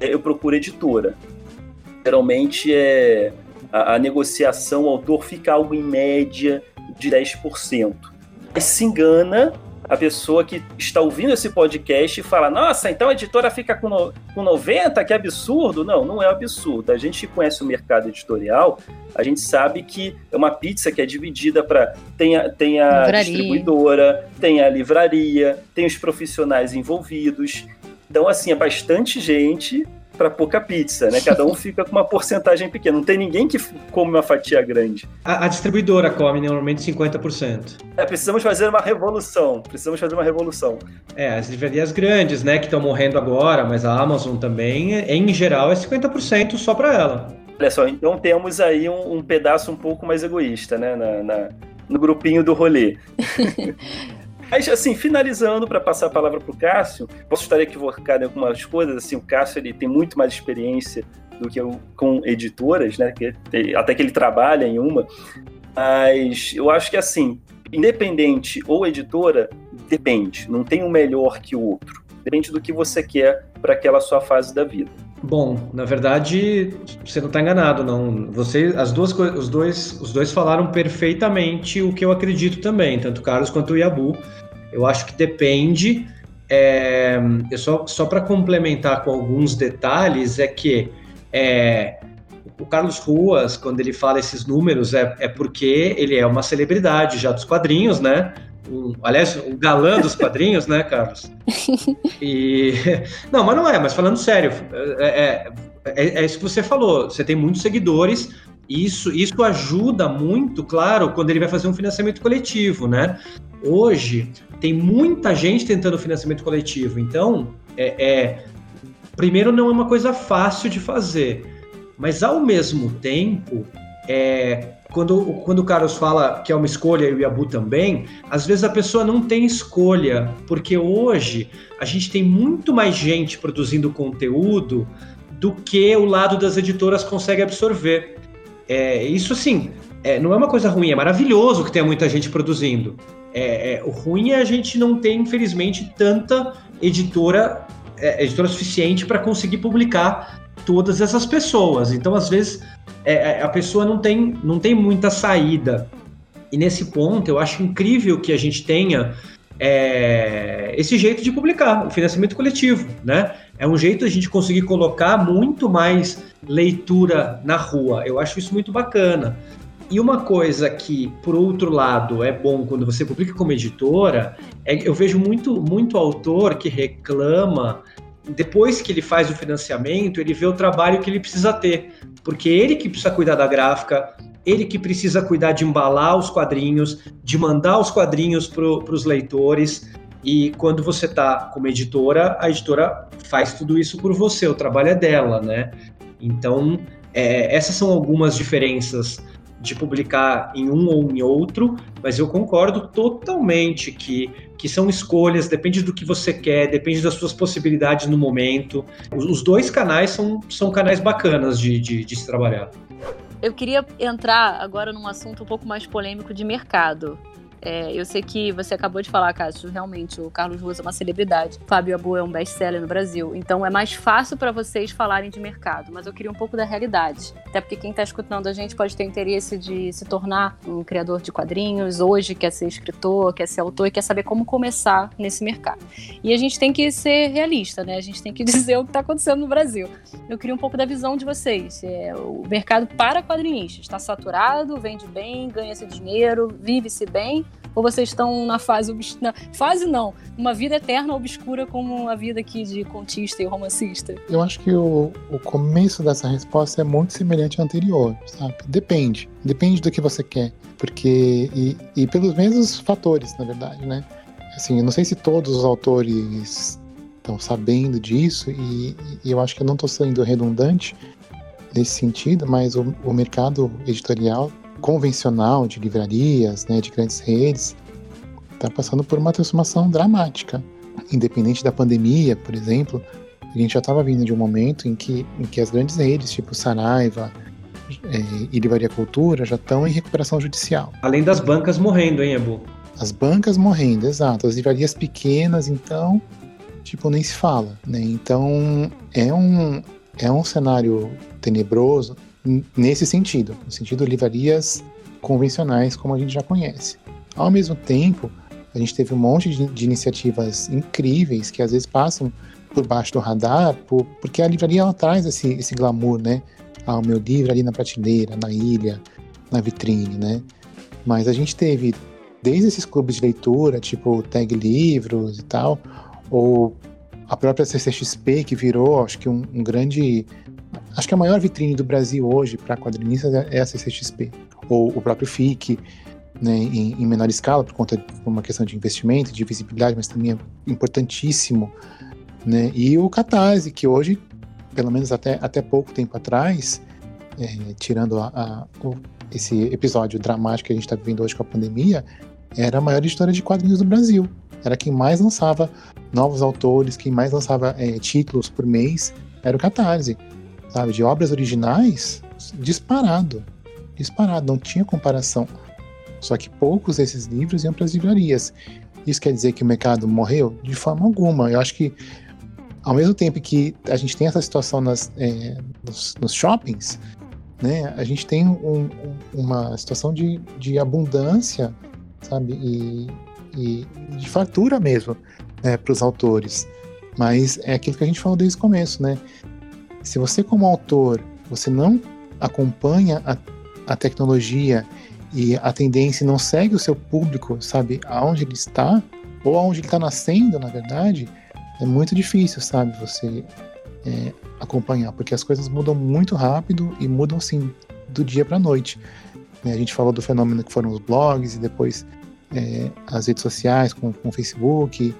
eu procuro editora. Geralmente é a, a negociação, o autor fica algo em média de 10%. Mas se engana a pessoa que está ouvindo esse podcast e fala: Nossa, então a editora fica com, no, com 90, que absurdo. Não, não é absurdo. A gente que conhece o mercado editorial, a gente sabe que é uma pizza que é dividida para. Tem a, tem a distribuidora, tem a livraria, tem os profissionais envolvidos. Então, assim, é bastante gente para pouca pizza, né? Cada um fica com uma porcentagem pequena. Não tem ninguém que come uma fatia grande. A, a distribuidora come normalmente 50%. É, precisamos fazer uma revolução. Precisamos fazer uma revolução. É, as livrarias grandes, né, que estão morrendo agora, mas a Amazon também, em geral, é 50% só para ela. Olha só, então temos aí um, um pedaço um pouco mais egoísta, né, na, na no grupinho do rolê. Mas, assim, finalizando, para passar a palavra para o Cássio, posso estar equivocado em algumas coisas, assim, o Cássio ele tem muito mais experiência do que eu com editoras, né, que, até que ele trabalha em uma, mas eu acho que, assim, independente ou editora, depende, não tem um melhor que o outro, depende do que você quer para aquela sua fase da vida. Bom, na verdade, você não está enganado, não. Você, as duas os dois, os dois falaram perfeitamente o que eu acredito também, tanto o Carlos quanto o Yabu. Eu acho que depende. É, eu só só para complementar com alguns detalhes é que é, o Carlos Ruas, quando ele fala esses números, é, é porque ele é uma celebridade já dos quadrinhos, né? Aliás, o galã dos quadrinhos, né, Carlos? E não, mas não é. Mas falando sério, é, é, é, é isso que você falou. Você tem muitos seguidores. E isso, isso ajuda muito, claro, quando ele vai fazer um financiamento coletivo, né? Hoje tem muita gente tentando financiamento coletivo. Então, é, é primeiro não é uma coisa fácil de fazer, mas ao mesmo tempo é, quando, quando o Carlos fala que é uma escolha e o Yabu também, às vezes a pessoa não tem escolha, porque hoje a gente tem muito mais gente produzindo conteúdo do que o lado das editoras consegue absorver. É, isso assim, é, não é uma coisa ruim, é maravilhoso que tenha muita gente produzindo. É, é o ruim é a gente não ter, infelizmente, tanta editora, é, editora suficiente para conseguir publicar todas essas pessoas. Então, às vezes, é, é, a pessoa não tem, não tem muita saída. E nesse ponto, eu acho incrível que a gente tenha é, esse jeito de publicar, o financiamento coletivo, né? É um jeito a gente conseguir colocar muito mais leitura na rua. Eu acho isso muito bacana. E uma coisa que, por outro lado, é bom quando você publica como editora, é eu vejo muito, muito autor que reclama depois que ele faz o financiamento, ele vê o trabalho que ele precisa ter, porque ele que precisa cuidar da gráfica, ele que precisa cuidar de embalar os quadrinhos, de mandar os quadrinhos para os leitores. E quando você está como editora, a editora faz tudo isso por você, o trabalho é dela, né? Então, é, essas são algumas diferenças de publicar em um ou em outro, mas eu concordo totalmente que, que são escolhas, depende do que você quer, depende das suas possibilidades no momento. Os, dois canais são, são canais bacanas de, de, de se trabalhar. Eu queria entrar agora num assunto um pouco mais polêmico de mercado. É, eu sei que você acabou de falar, Cássio, realmente o Carlos Ruas é uma celebridade. Fábio Abu é um best-seller no Brasil. Então é mais fácil para vocês falarem de mercado, mas eu queria um pouco da realidade. Até porque quem está escutando a gente pode ter interesse de se tornar um criador de quadrinhos, hoje quer ser escritor, quer ser autor e quer saber como começar nesse mercado. E a gente tem que ser realista, né? A gente tem que dizer o que está acontecendo no Brasil. Eu queria um pouco da visão de vocês. É, o mercado para quadrinistas está saturado, vende bem, ganha-se dinheiro, vive-se bem ou vocês estão na fase na fase não, uma vida eterna obscura como a vida aqui de contista e romancista? Eu acho que o, o começo dessa resposta é muito semelhante ao anterior, sabe? Depende, depende do que você quer, porque e, e pelos mesmos fatores, na verdade, né? Assim, eu não sei se todos os autores estão sabendo disso e, e, eu acho que eu não estou sendo redundante nesse sentido, mas o, o mercado editorial convencional de livrarias, né, de grandes redes, está passando por uma transformação dramática. Independente da pandemia, por exemplo, a gente já estava vindo de um momento em que, em que as grandes redes, tipo Saraiva é, e Livraria Cultura, já estão em recuperação judicial. Além das bancas morrendo, hein, Ebu? As bancas morrendo, exato. As livrarias pequenas, então, tipo, nem se fala, né? Então, é um, é um cenário tenebroso nesse sentido, no sentido de livrarias convencionais como a gente já conhece. Ao mesmo tempo, a gente teve um monte de, de iniciativas incríveis que às vezes passam por baixo do radar, por, porque a livraria ela traz esse, esse glamour, né? Ah, o meu livro ali na prateleira, na ilha, na vitrine, né? Mas a gente teve desde esses clubes de leitura, tipo Tag Livros e tal, ou a própria CCXP, que virou, acho que um, um grande. Acho que a maior vitrine do Brasil hoje para quadrinistas é a CCXP, ou o próprio FIC, né, em, em, menor escala, por conta de uma questão de investimento, de visibilidade, mas também é importantíssimo. Né? E o Catarse, que hoje, pelo menos até, até pouco tempo atrás, é, tirando a, a, o, esse episódio dramático que a gente está vivendo hoje com a pandemia, era a maior editora de quadrinhos do Brasil. Era quem mais lançava novos autores, quem mais lançava é, títulos por mês, era o Catarse. Sabe? De obras originais, disparado. Disparado, não tinha comparação. Só que poucos desses livros iam para as livrarias. Isso quer dizer que o mercado morreu? De forma alguma. Eu acho que, ao mesmo tempo que a gente tem essa situação nas, é, nos, nos, shoppings, né, a gente tem um, uma situação de, de abundância, sabe, e, e de fartura mesmo né, para os autores. Mas é aquilo que a gente falou desde o começo, né? Se você, como autor, você não acompanha a, a tecnologia e a tendência não segue o seu público, sabe, aonde ele está, ou aonde ele está nascendo, na verdade, é muito difícil, sabe, você é, acompanhar, porque as coisas mudam muito rápido e mudam, assim, do dia para noite. A gente falou do fenômeno que foram os blogs e depois é, as redes sociais com, com o Facebook.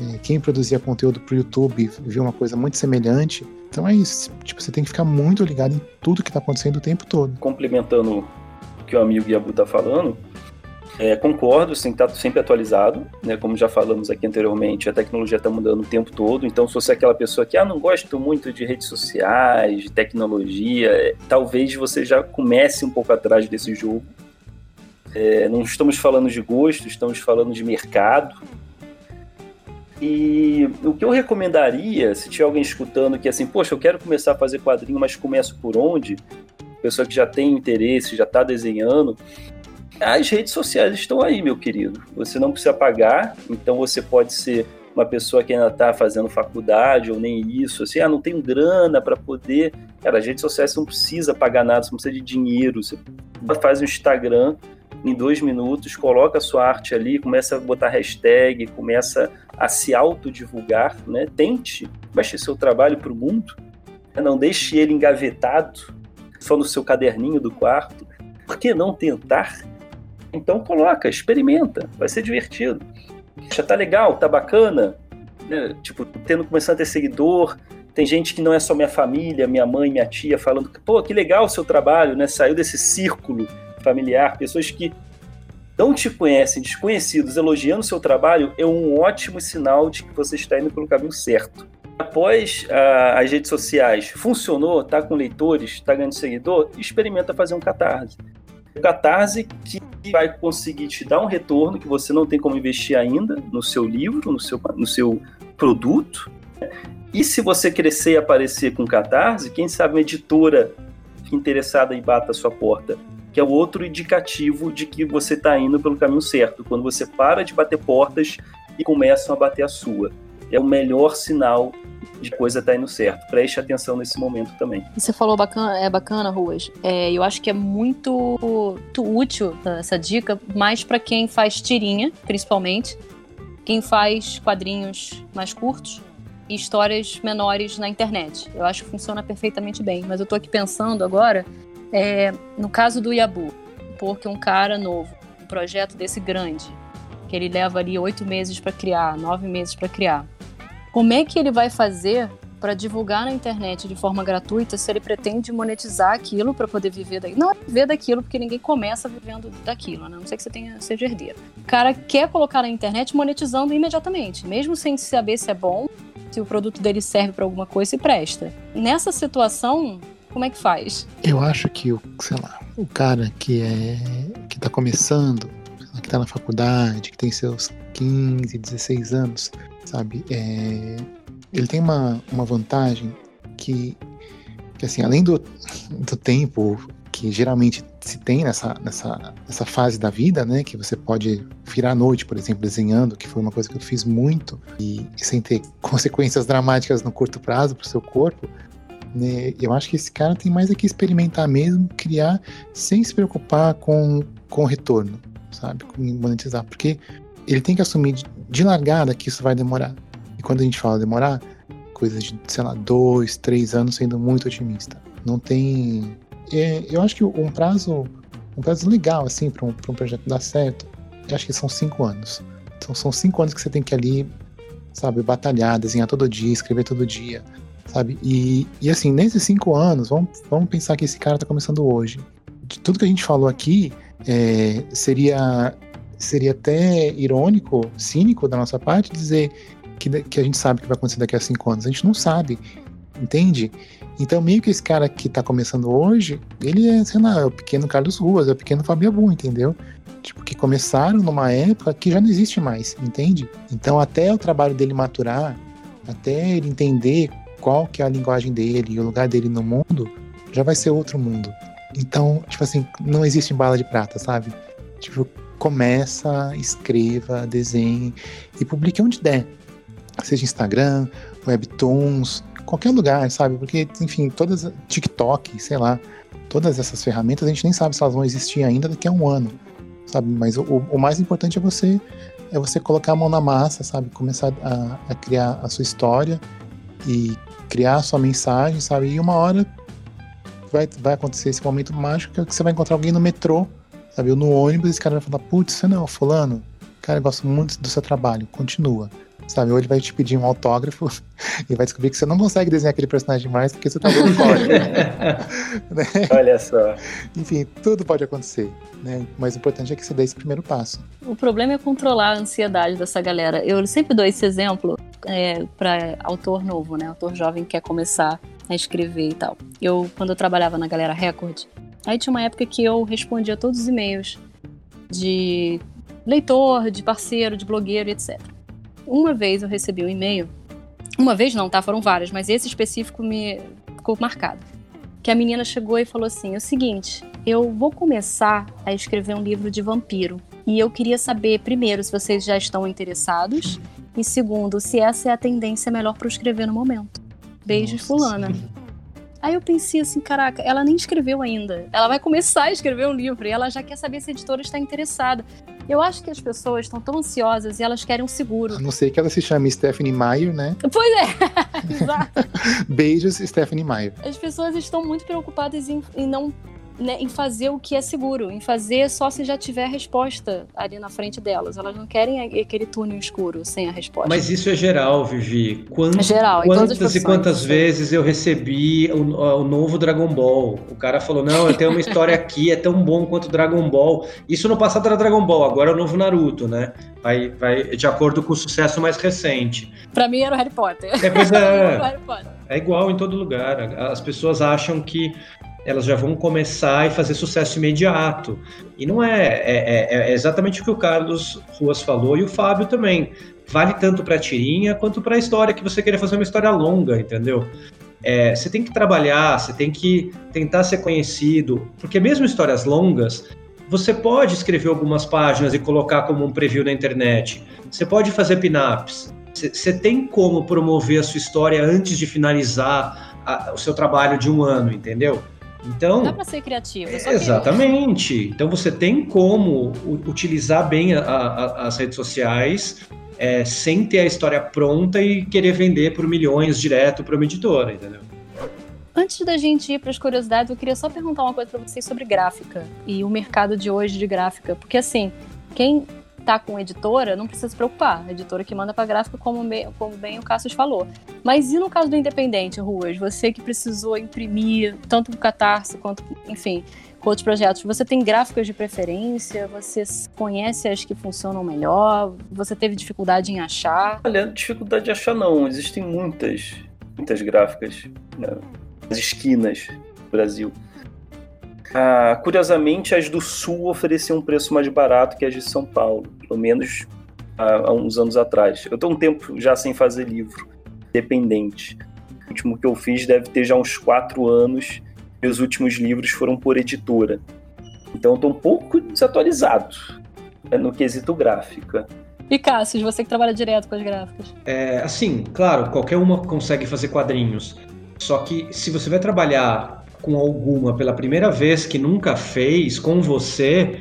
É, quem produzia conteúdo para o YouTube viu uma coisa muito semelhante. Então é isso. Tipo, você tem que ficar muito ligado em tudo que está acontecendo o tempo todo. Complementando que o amigo Yabu está falando, é, concordo, que estar sempre atualizado, né? Como já falamos aqui anteriormente, a tecnologia está mudando o tempo todo. Então, se você é aquela pessoa que ah, não gosto muito de redes sociais, de tecnologia, é, talvez você já comece um pouco atrás desse jogo. É, não estamos falando de gosto, estamos falando de mercado. E o que eu recomendaria, se tiver alguém escutando que assim, poxa, eu quero começar a fazer quadrinho, mas começo por onde? pessoa que já tem interesse, já está desenhando, as redes sociais estão aí, meu querido. Você não precisa pagar, então você pode ser uma pessoa que ainda está fazendo faculdade ou nem isso, assim, ah, não tenho grana para poder. Cara, as redes sociais você não precisa pagar nada, você não precisa de dinheiro. Você faz um Instagram em dois minutos, coloca a sua arte ali, começa a botar hashtag, começa a se autodivulgar, né? Tente mostrar seu trabalho para o mundo, não deixe ele engavetado, só no seu caderninho do quarto. Por que não tentar? Então coloca, experimenta, vai ser divertido. Já tá legal, tá bacana, né? tipo, tendo começando a ter seguidor, tem gente que não é só minha família, minha mãe, minha tia, falando pô, que legal o seu trabalho, né? Saiu desse círculo familiar, pessoas que não te conhecem, desconhecidos, elogiando seu trabalho, é um ótimo sinal de que você está indo pelo caminho certo após uh, as redes sociais funcionou, tá com leitores, tá ganhando seguidor, experimenta fazer um catarse. O catarse que vai conseguir te dar um retorno que você não tem como investir ainda no seu livro, no seu, no seu produto. E se você crescer e aparecer com catarse, quem sabe uma editora interessada e bata a sua porta, que é o outro indicativo de que você está indo pelo caminho certo. Quando você para de bater portas e começam a bater a sua é o melhor sinal de coisa tá indo certo. Preste atenção nesse momento também. Você falou bacana, é bacana, Ruas. É, eu acho que é muito, muito útil essa dica, mais para quem faz tirinha, principalmente, quem faz quadrinhos mais curtos e histórias menores na internet. Eu acho que funciona perfeitamente bem. Mas eu tô aqui pensando agora, é, no caso do Yabu, porque um cara novo, um projeto desse grande, que ele leva ali oito meses para criar, nove meses para criar como é que ele vai fazer para divulgar na internet de forma gratuita se ele pretende monetizar aquilo para poder viver daquilo? Não é viver daquilo, porque ninguém começa vivendo daquilo, né? A não sei que você tenha seja herdeiro. O cara quer colocar na internet monetizando imediatamente, mesmo sem saber se é bom, se o produto dele serve para alguma coisa e presta. Nessa situação, como é que faz? Eu acho que sei lá, o cara que é que tá começando, que tá na faculdade, que tem seus 15, 16 anos, sabe? É, ele tem uma, uma vantagem que, que, assim, além do, do tempo que geralmente se tem nessa, nessa, nessa fase da vida, né? Que você pode virar à noite, por exemplo, desenhando, que foi uma coisa que eu fiz muito, e, e sem ter consequências dramáticas no curto prazo para o seu corpo. Né, eu acho que esse cara tem mais aqui experimentar mesmo, criar, sem se preocupar com, com o retorno, sabe? Com monetizar. Porque ele tem que assumir de, largada que isso vai demorar. E quando a gente fala demorar, coisa de, sei lá, dois, três anos sendo muito otimista. Não tem é, eu acho que um prazo, um prazo legal, assim, para um, um projeto dar certo, eu acho que são cinco anos. Então são cinco anos que você tem que ali, sabe, batalhar, desenhar todo dia, escrever todo dia, sabe? E, e assim, nesses cinco anos, vamos, vamos pensar que esse cara está começando hoje. De tudo que a gente falou aqui, é, seria, seria até irônico, cínico da nossa parte dizer que, que a gente sabe o que vai acontecer daqui a cinco anos. A gente não sabe, entende? Então, meio que esse cara que tá começando hoje, ele é, sei lá, é o pequeno Carlos Ruas, é o pequeno Fabio Abu, entendeu? Tipo, que começaram numa época que já não existe mais, entende? Então, até o trabalho dele maturar, até ele entender qual que é a linguagem dele e o lugar dele no mundo, já vai ser outro mundo. Então, tipo assim, não existe bala de prata, sabe? Tipo, começa, escreva, desenhe e publique onde der. Seja Instagram, Webtoons, qualquer lugar, sabe? Porque, enfim, todas. TikTok, sei lá, todas essas ferramentas a gente nem sabe se elas vão existir ainda daqui a um ano, sabe? Mas o, o mais importante é você é você colocar a mão na massa, sabe? Começar a, a criar a sua história e criar a sua mensagem, sabe? E uma hora vai, vai acontecer esse momento mágico que você vai encontrar alguém no metrô, sabe? Ou no ônibus, e esse cara vai falar, putz, você não o fulano? Cara, eu gosto muito do seu trabalho, continua sabe? Ou ele vai te pedir um autógrafo e vai descobrir que você não consegue desenhar aquele personagem mais porque você tá dando fora. né? Olha só. Enfim, tudo pode acontecer, né? O mais importante é que você dê esse primeiro passo. O problema é controlar a ansiedade dessa galera. Eu sempre dou esse exemplo é, para autor novo, né? Autor jovem que quer começar a escrever e tal. Eu, quando eu trabalhava na Galera Record, aí tinha uma época que eu respondia todos os e-mails de leitor, de parceiro, de blogueiro, etc. Uma vez eu recebi um e-mail, uma vez não, tá? Foram várias, mas esse específico me ficou marcado. Que a menina chegou e falou assim: é o seguinte, eu vou começar a escrever um livro de vampiro. E eu queria saber, primeiro, se vocês já estão interessados, e segundo, se essa é a tendência melhor para eu escrever no momento. Beijos, fulana. Aí eu pensei assim, caraca, ela nem escreveu ainda. Ela vai começar a escrever um livro e ela já quer saber se a editora está interessada. Eu acho que as pessoas estão tão ansiosas e elas querem um seguro. A não ser que ela se chame Stephanie Meyer, né? Pois é, exato. Beijos, Stephanie Meyer. As pessoas estão muito preocupadas em, em não né, em fazer o que é seguro, em fazer só se já tiver a resposta ali na frente delas. Elas não querem aquele túnel escuro sem a resposta. Mas isso é geral, Vivi. Quanto, é geral, quantas e quantas vezes eu recebi o, o, novo Dragon Ball? O cara falou: não, eu tenho uma história aqui, é tão bom quanto Dragon Ball. Isso no passado era Dragon Ball, agora é o novo Naruto, né? Vai, vai de acordo com o sucesso mais recente. Pra mim era o Harry Potter. É, pois é. é igual em todo lugar. As pessoas acham que elas já vão começar e fazer sucesso imediato. E não é, é, é, é exatamente o que o Carlos Ruas falou e o Fábio também. Vale tanto para a tirinha quanto para a história que você queira fazer uma história longa, entendeu? É, você tem que trabalhar, você tem que tentar ser conhecido, porque mesmo histórias longas, você pode escrever algumas páginas e colocar como um preview na internet. Você pode fazer pin-ups. Você tem como promover a sua história antes de finalizar a, o seu trabalho de um ano, entendeu? Então, dá para ser criativo. exatamente. Que... Então você tem como utilizar bem a, a, as redes sociais é, sem ter a história pronta e querer vender por milhões direto para uma editora, entendeu? Antes da gente ir para as curiosidades, eu queria só perguntar uma coisa para vocês sobre gráfica e o mercado de hoje de gráfica, porque assim, quem tá com editora, não precisa se preocupar. A editora que manda para gráfica, como, bem, como bem o Cassius falou. Mas e no caso do independente, Ruas? Você que precisou imprimir, tanto no Catarse quanto, enfim, com outros projetos, você tem gráficas de preferência? Você conhece as que funcionam melhor? Você teve dificuldade em achar? Olha, dificuldade de achar não. Existem muitas, muitas gráficas né? nas esquinas do Brasil. Ah, curiosamente, as do Sul ofereciam um preço mais barato que as de São Paulo, pelo menos há, há uns anos atrás. Eu tô um tempo já sem fazer livro dependente. O último que eu fiz deve ter já uns quatro anos. Meus últimos livros foram por editora. Então tô um pouco desatualizado né, no quesito gráfica. E Cássio, você que trabalha direto com as gráficas? É, assim, claro, qualquer uma consegue fazer quadrinhos. Só que se você vai trabalhar com alguma pela primeira vez que nunca fez com você,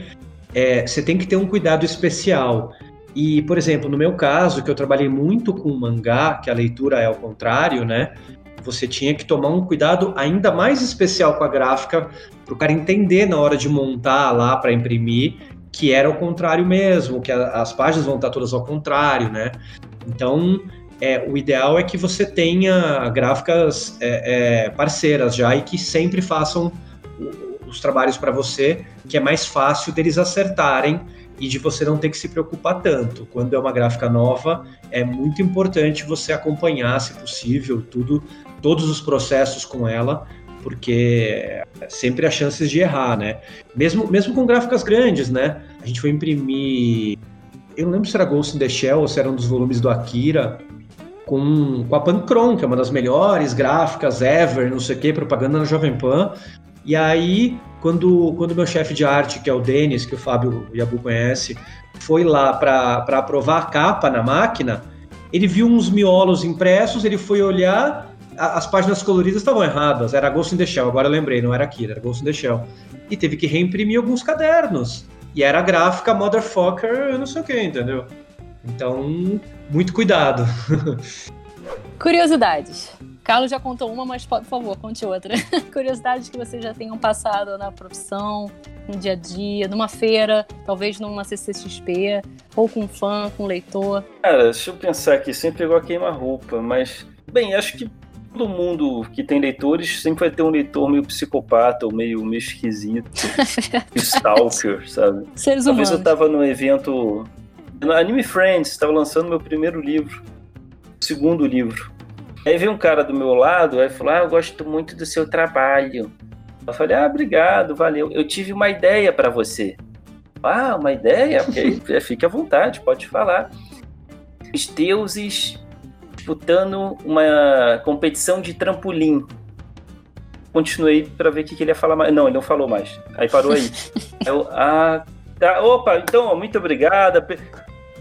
é, você tem que ter um cuidado especial. E, por exemplo, no meu caso, que eu trabalhei muito com mangá, que a leitura é ao contrário, né? Você tinha que tomar um cuidado ainda mais especial com a gráfica para o cara entender na hora de montar lá para imprimir que era o contrário mesmo, que a, as páginas vão estar todas ao contrário, né? Então, é, o ideal é que você tenha gráficas é, é, parceiras já e que sempre façam os trabalhos para você, que é mais fácil deles acertarem e de você não ter que se preocupar tanto. Quando é uma gráfica nova, é muito importante você acompanhar, se possível, tudo, todos os processos com ela, porque sempre há chances de errar, né? Mesmo, mesmo com gráficas grandes, né? A gente foi imprimir. Eu não lembro se era Ghost in the Shell ou se era um dos volumes do Akira, com, com a Pancron, que é uma das melhores gráficas ever, não sei o que, propaganda na Jovem Pan. E aí, quando, quando meu chefe de arte, que é o Denis, que o Fábio Yabu conhece, foi lá para aprovar a capa na máquina, ele viu uns miolos impressos, ele foi olhar, as páginas coloridas estavam erradas, era Ghost in the Shell, agora eu lembrei, não era Akira, era Ghost in the Shell. E teve que reimprimir alguns cadernos. E era a gráfica motherfucker, não sei o que, entendeu? Então, muito cuidado. Curiosidades. Carlos já contou uma, mas por favor, conte outra. Curiosidades que vocês já tenham passado na profissão, no dia a dia, numa feira, talvez numa CCXP, ou com um fã, com um leitor. Cara, deixa eu pensar aqui, sempre igual a queima-roupa, mas. Bem, acho que todo mundo que tem leitores sempre vai ter um leitor meio psicopata ou meio, meio esquisito. stalker, sabe? Seres Talvez humanos. eu tava no evento. Anime Friends, estava lançando meu primeiro livro. Segundo livro. Aí veio um cara do meu lado, aí falou: Ah, eu gosto muito do seu trabalho. Eu falei: Ah, obrigado, valeu. Eu tive uma ideia para você. Ah, uma ideia? Ok, fique à vontade, pode falar. Os deuses disputando uma competição de trampolim. Continuei para ver o que, que ele ia falar mais. Não, ele não falou mais. Aí parou aí. Eu, ah, tá. Opa, então, muito obrigado.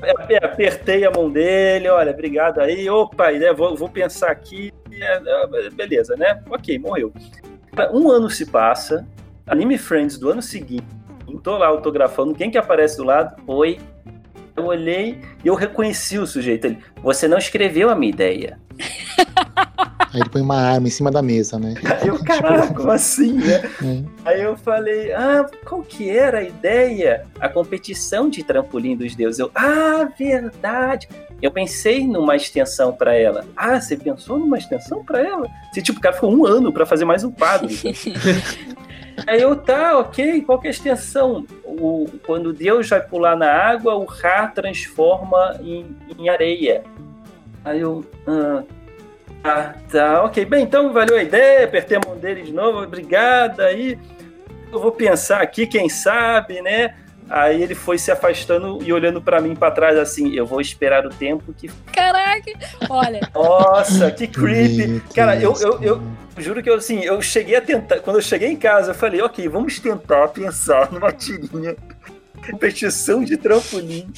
Ape- ape- Apertei a mão dele, olha, obrigado aí. Opa, né, vou, vou pensar aqui. É, é, Beleza, né? Ok, morreu. Um ano se passa, Anime Friends do ano seguinte, tô lá autografando, quem que aparece do lado? Oi. Eu olhei e eu reconheci o sujeito. Ele, você não escreveu a minha ideia. Aí ele põe uma arma em cima da mesa, né? Aí eu, caraca, como assim, né? É. Aí eu falei, ah, qual que era a ideia? A competição de trampolim dos deuses. Eu, ah, verdade. Eu pensei numa extensão para ela. Ah, você pensou numa extensão para ela? Você, tipo, o cara ficou um ano para fazer mais um quadro. Aí eu, tá, ok, qual que é a extensão? O, quando Deus vai pular na água, o Ra transforma em, em areia. Aí eu, ah, tá, tá, ok, bem, então valeu a ideia, apertei a mão dele de novo, obrigado, aí eu vou pensar aqui, quem sabe, né? Aí ele foi se afastando e olhando pra mim pra trás assim, eu vou esperar o tempo que... Caraca! Olha, Nossa, que creepy! Cara, eu, eu, eu. Juro que eu, assim, eu cheguei a tentar. Quando eu cheguei em casa, eu falei, ok, vamos tentar pensar numa tirinha. Competição de trampolim.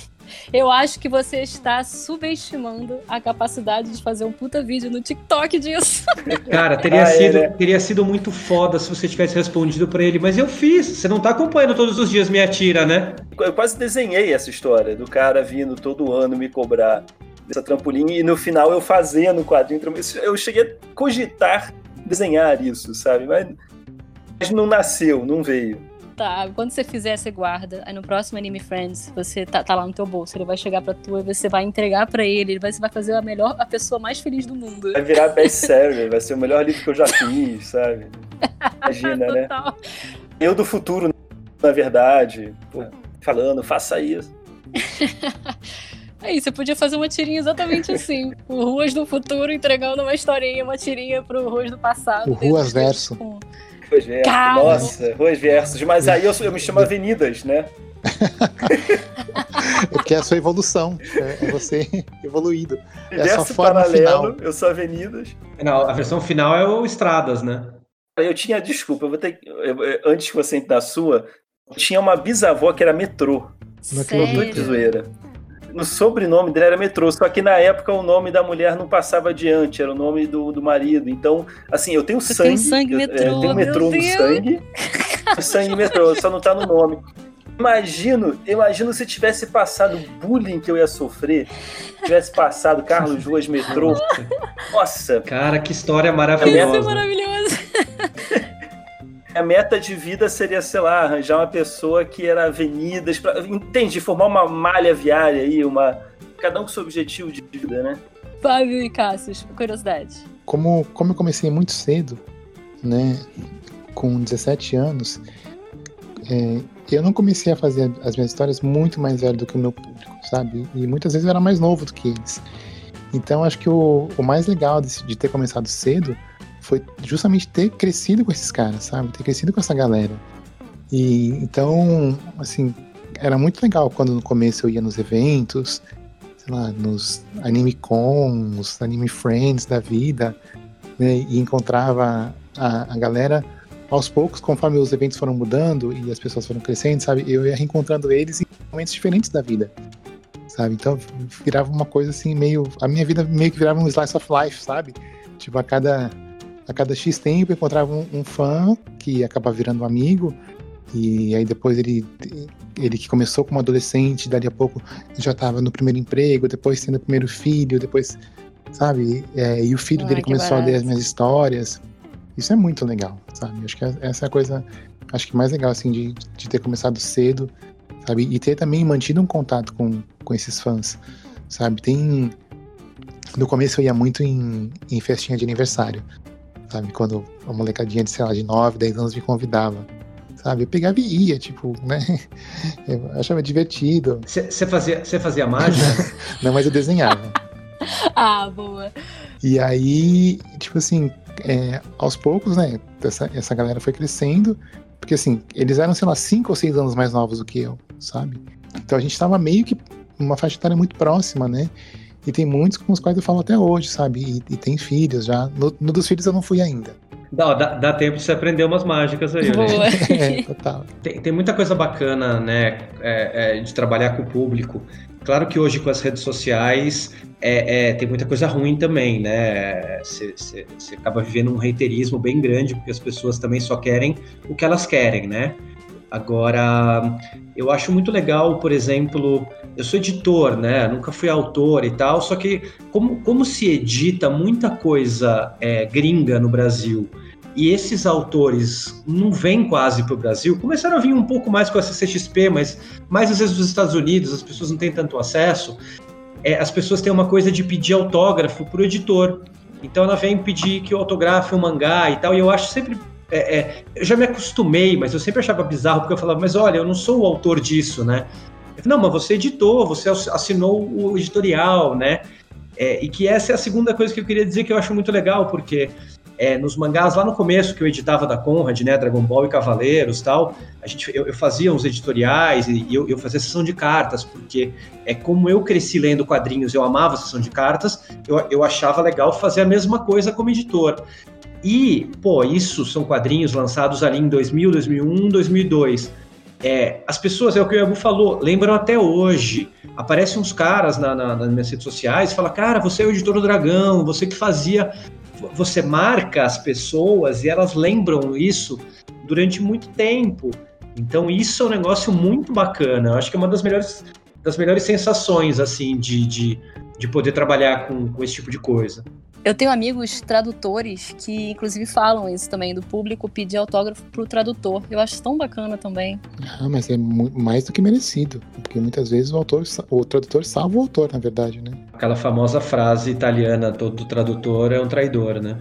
Eu acho que você está subestimando a capacidade de fazer um puta vídeo no TikTok disso. Cara, teria, Ah, é, sido, né? teria sido muito foda se você tivesse respondido pra ele, mas eu fiz. Você não tá acompanhando todos os dias minha tira, né? Eu quase desenhei essa história do cara vindo todo ano me cobrar dessa trampolim e no final eu fazendo o quadrinho. Isso- Eu cheguei a cogitar desenhar isso, sabe? Mas, mas não nasceu, não veio. Tá, quando você fizer, você guarda. Aí no próximo Anime Friends, você tá, tá lá no teu bolso. Ele vai chegar pra tu e você vai entregar pra ele. Ele vai, você vai fazer a melhor, a pessoa mais feliz do mundo. Vai virar best-seller, vai ser o melhor livro que eu já fiz, sabe? Imagina, né? Total. Eu do futuro, na verdade, pô, falando, faça isso. Aí, você podia fazer uma tirinha exatamente assim. O Ruas do Futuro entregando uma historinha, uma tirinha pro Ruas do passado. O Ruas Verso. com- Ruas versos, Calma. nossa, ruas versos. Mas aí eu, eu me chamo Avenidas, né? É porque é a sua evolução. É, é você evoluído. É a sua forma paralelo, final. eu sou Avenidas. Não, a versão final é o Estradas, né? Eu tinha, desculpa, eu vou ter que- eu- antes que você entre na sua, eu tinha uma bisavó que era metrô. Não de acredito. zoeira. No sobrenome dela era metrô, só que na época o nome da mulher não passava adiante, era o nome do, do marido. Então, assim, eu tenho Você sangue. tem sangue eu- metrô, é, tenho metrô no sangue. sangue metrô, só não tá no nome. Imagino, imagino se tivesse passado o bullying que eu ia sofrer, tivesse passado Carlos Ruas metrô. Nossa, Cara, que história Isso é maravilhosa. maravilhoso. A meta de vida seria, sei lá, arranjar uma pessoa que era avenidas, pra, entende? Formar uma malha viária aí, uma. Cada um com seu objetivo de vida, né? Fábio e Cassius, curiosidade. Como, como eu comecei muito cedo, né? Com 17 anos, é, eu não comecei a fazer as minhas histórias muito mais velho do que o meu público, sabe? E muitas vezes eu era mais novo do que eles. Então acho que o, o mais legal de, de ter começado cedo foi justamente ter crescido com esses caras, sabe? Ter crescido com essa galera. E então, assim, era muito legal quando no começo eu ia nos eventos, sei lá, nos anime cons, anime friends da vida, né? E encontrava a, a galera aos poucos, conforme os eventos foram mudando e as pessoas foram crescendo, sabe? Eu ia reencontrando eles em momentos diferentes da vida, sabe? Então virava uma coisa assim meio, a minha vida meio que virava um slice of life, sabe? Tipo a cada a cada X tempo eu encontrava um, um fã que acaba virando um amigo e aí depois ele ele que começou como adolescente, dali a pouco já estava no primeiro emprego, depois tendo o primeiro filho, depois sabe? É, e o filho Ai, dele começou a ler barato. as minhas histórias. Isso é muito legal, sabe? Acho que essa é a coisa, acho que mais legal, assim, de, de ter começado cedo, sabe? E ter também mantido um contato com, com esses fãs, sabe? Tem. No começo eu ia muito em, em festinha de aniversário, sabe? Quando a molecadinha de, sei lá, de 9, 10 anos me convidava, sabe? Eu pegava e ia, tipo, né? Eu achava divertido. Você fazia, você fazia mágica? Não, mas eu desenhava. Ah, boa. E aí, tipo assim, é, aos poucos, né, essa, essa galera foi crescendo, porque assim, eles eram, sei lá, cinco ou seis anos mais novos do que eu, sabe? Então a gente tava meio que uma faixa etária muito próxima, né? E tem muitos com os quais eu falo até hoje, sabe? E, e tem filhos já. No, no dos filhos eu não fui ainda. Dá, dá, dá tempo de você aprender umas mágicas aí, né? Boa. É, total. Tem, tem muita coisa bacana, né, é, é, de trabalhar com o público. Claro que hoje com as redes sociais é, é, tem muita coisa ruim também, né? Você acaba vivendo um reiterismo bem grande, porque as pessoas também só querem o que elas querem, né? Agora, eu acho muito legal, por exemplo, eu sou editor, né? Nunca fui autor e tal, só que como, como se edita muita coisa é, gringa no Brasil e esses autores não vêm quase para o Brasil, começaram a vir um pouco mais com a CCXP, mas mais às vezes dos Estados Unidos, as pessoas não têm tanto acesso. É, as pessoas têm uma coisa de pedir autógrafo para o editor. Então ela vem pedir que eu autografe um mangá e tal, e eu acho sempre. É, é, eu já me acostumei, mas eu sempre achava bizarro, porque eu falava, mas olha, eu não sou o autor disso, né? Falei, não, mas você editou, você assinou o editorial, né? É, e que essa é a segunda coisa que eu queria dizer que eu acho muito legal, porque é, nos mangás lá no começo que eu editava da Conrad, né, Dragon Ball e Cavaleiros tal, a gente, eu, eu fazia uns editoriais e, e eu, eu, fazia sessão de cartas, porque é como eu cresci lendo quadrinhos, eu amava sessão de cartas, eu, eu achava legal fazer a mesma coisa como editor. E, pô, isso são quadrinhos lançados ali em 2000, 2001, 2002. É, as pessoas, é o que o Yabu falou, lembram até hoje. Aparecem uns caras na, na, nas minhas redes sociais e falam, cara, você é o editor do Dragão, você que fazia você marca as pessoas e elas lembram isso durante muito tempo. Então isso é um negócio muito bacana. Eu acho que é uma das melhores, das melhores sensações assim de, de, de poder trabalhar com, com esse tipo de coisa. Eu tenho amigos tradutores que, inclusive, falam isso também, do público pedir autógrafo pro tradutor. Eu acho tão bacana também. Ah, mas é mais do que merecido. Porque muitas vezes o autor, o tradutor salva o autor, na verdade, né? Aquela famosa frase italiana, todo tradutor é um traidor, né?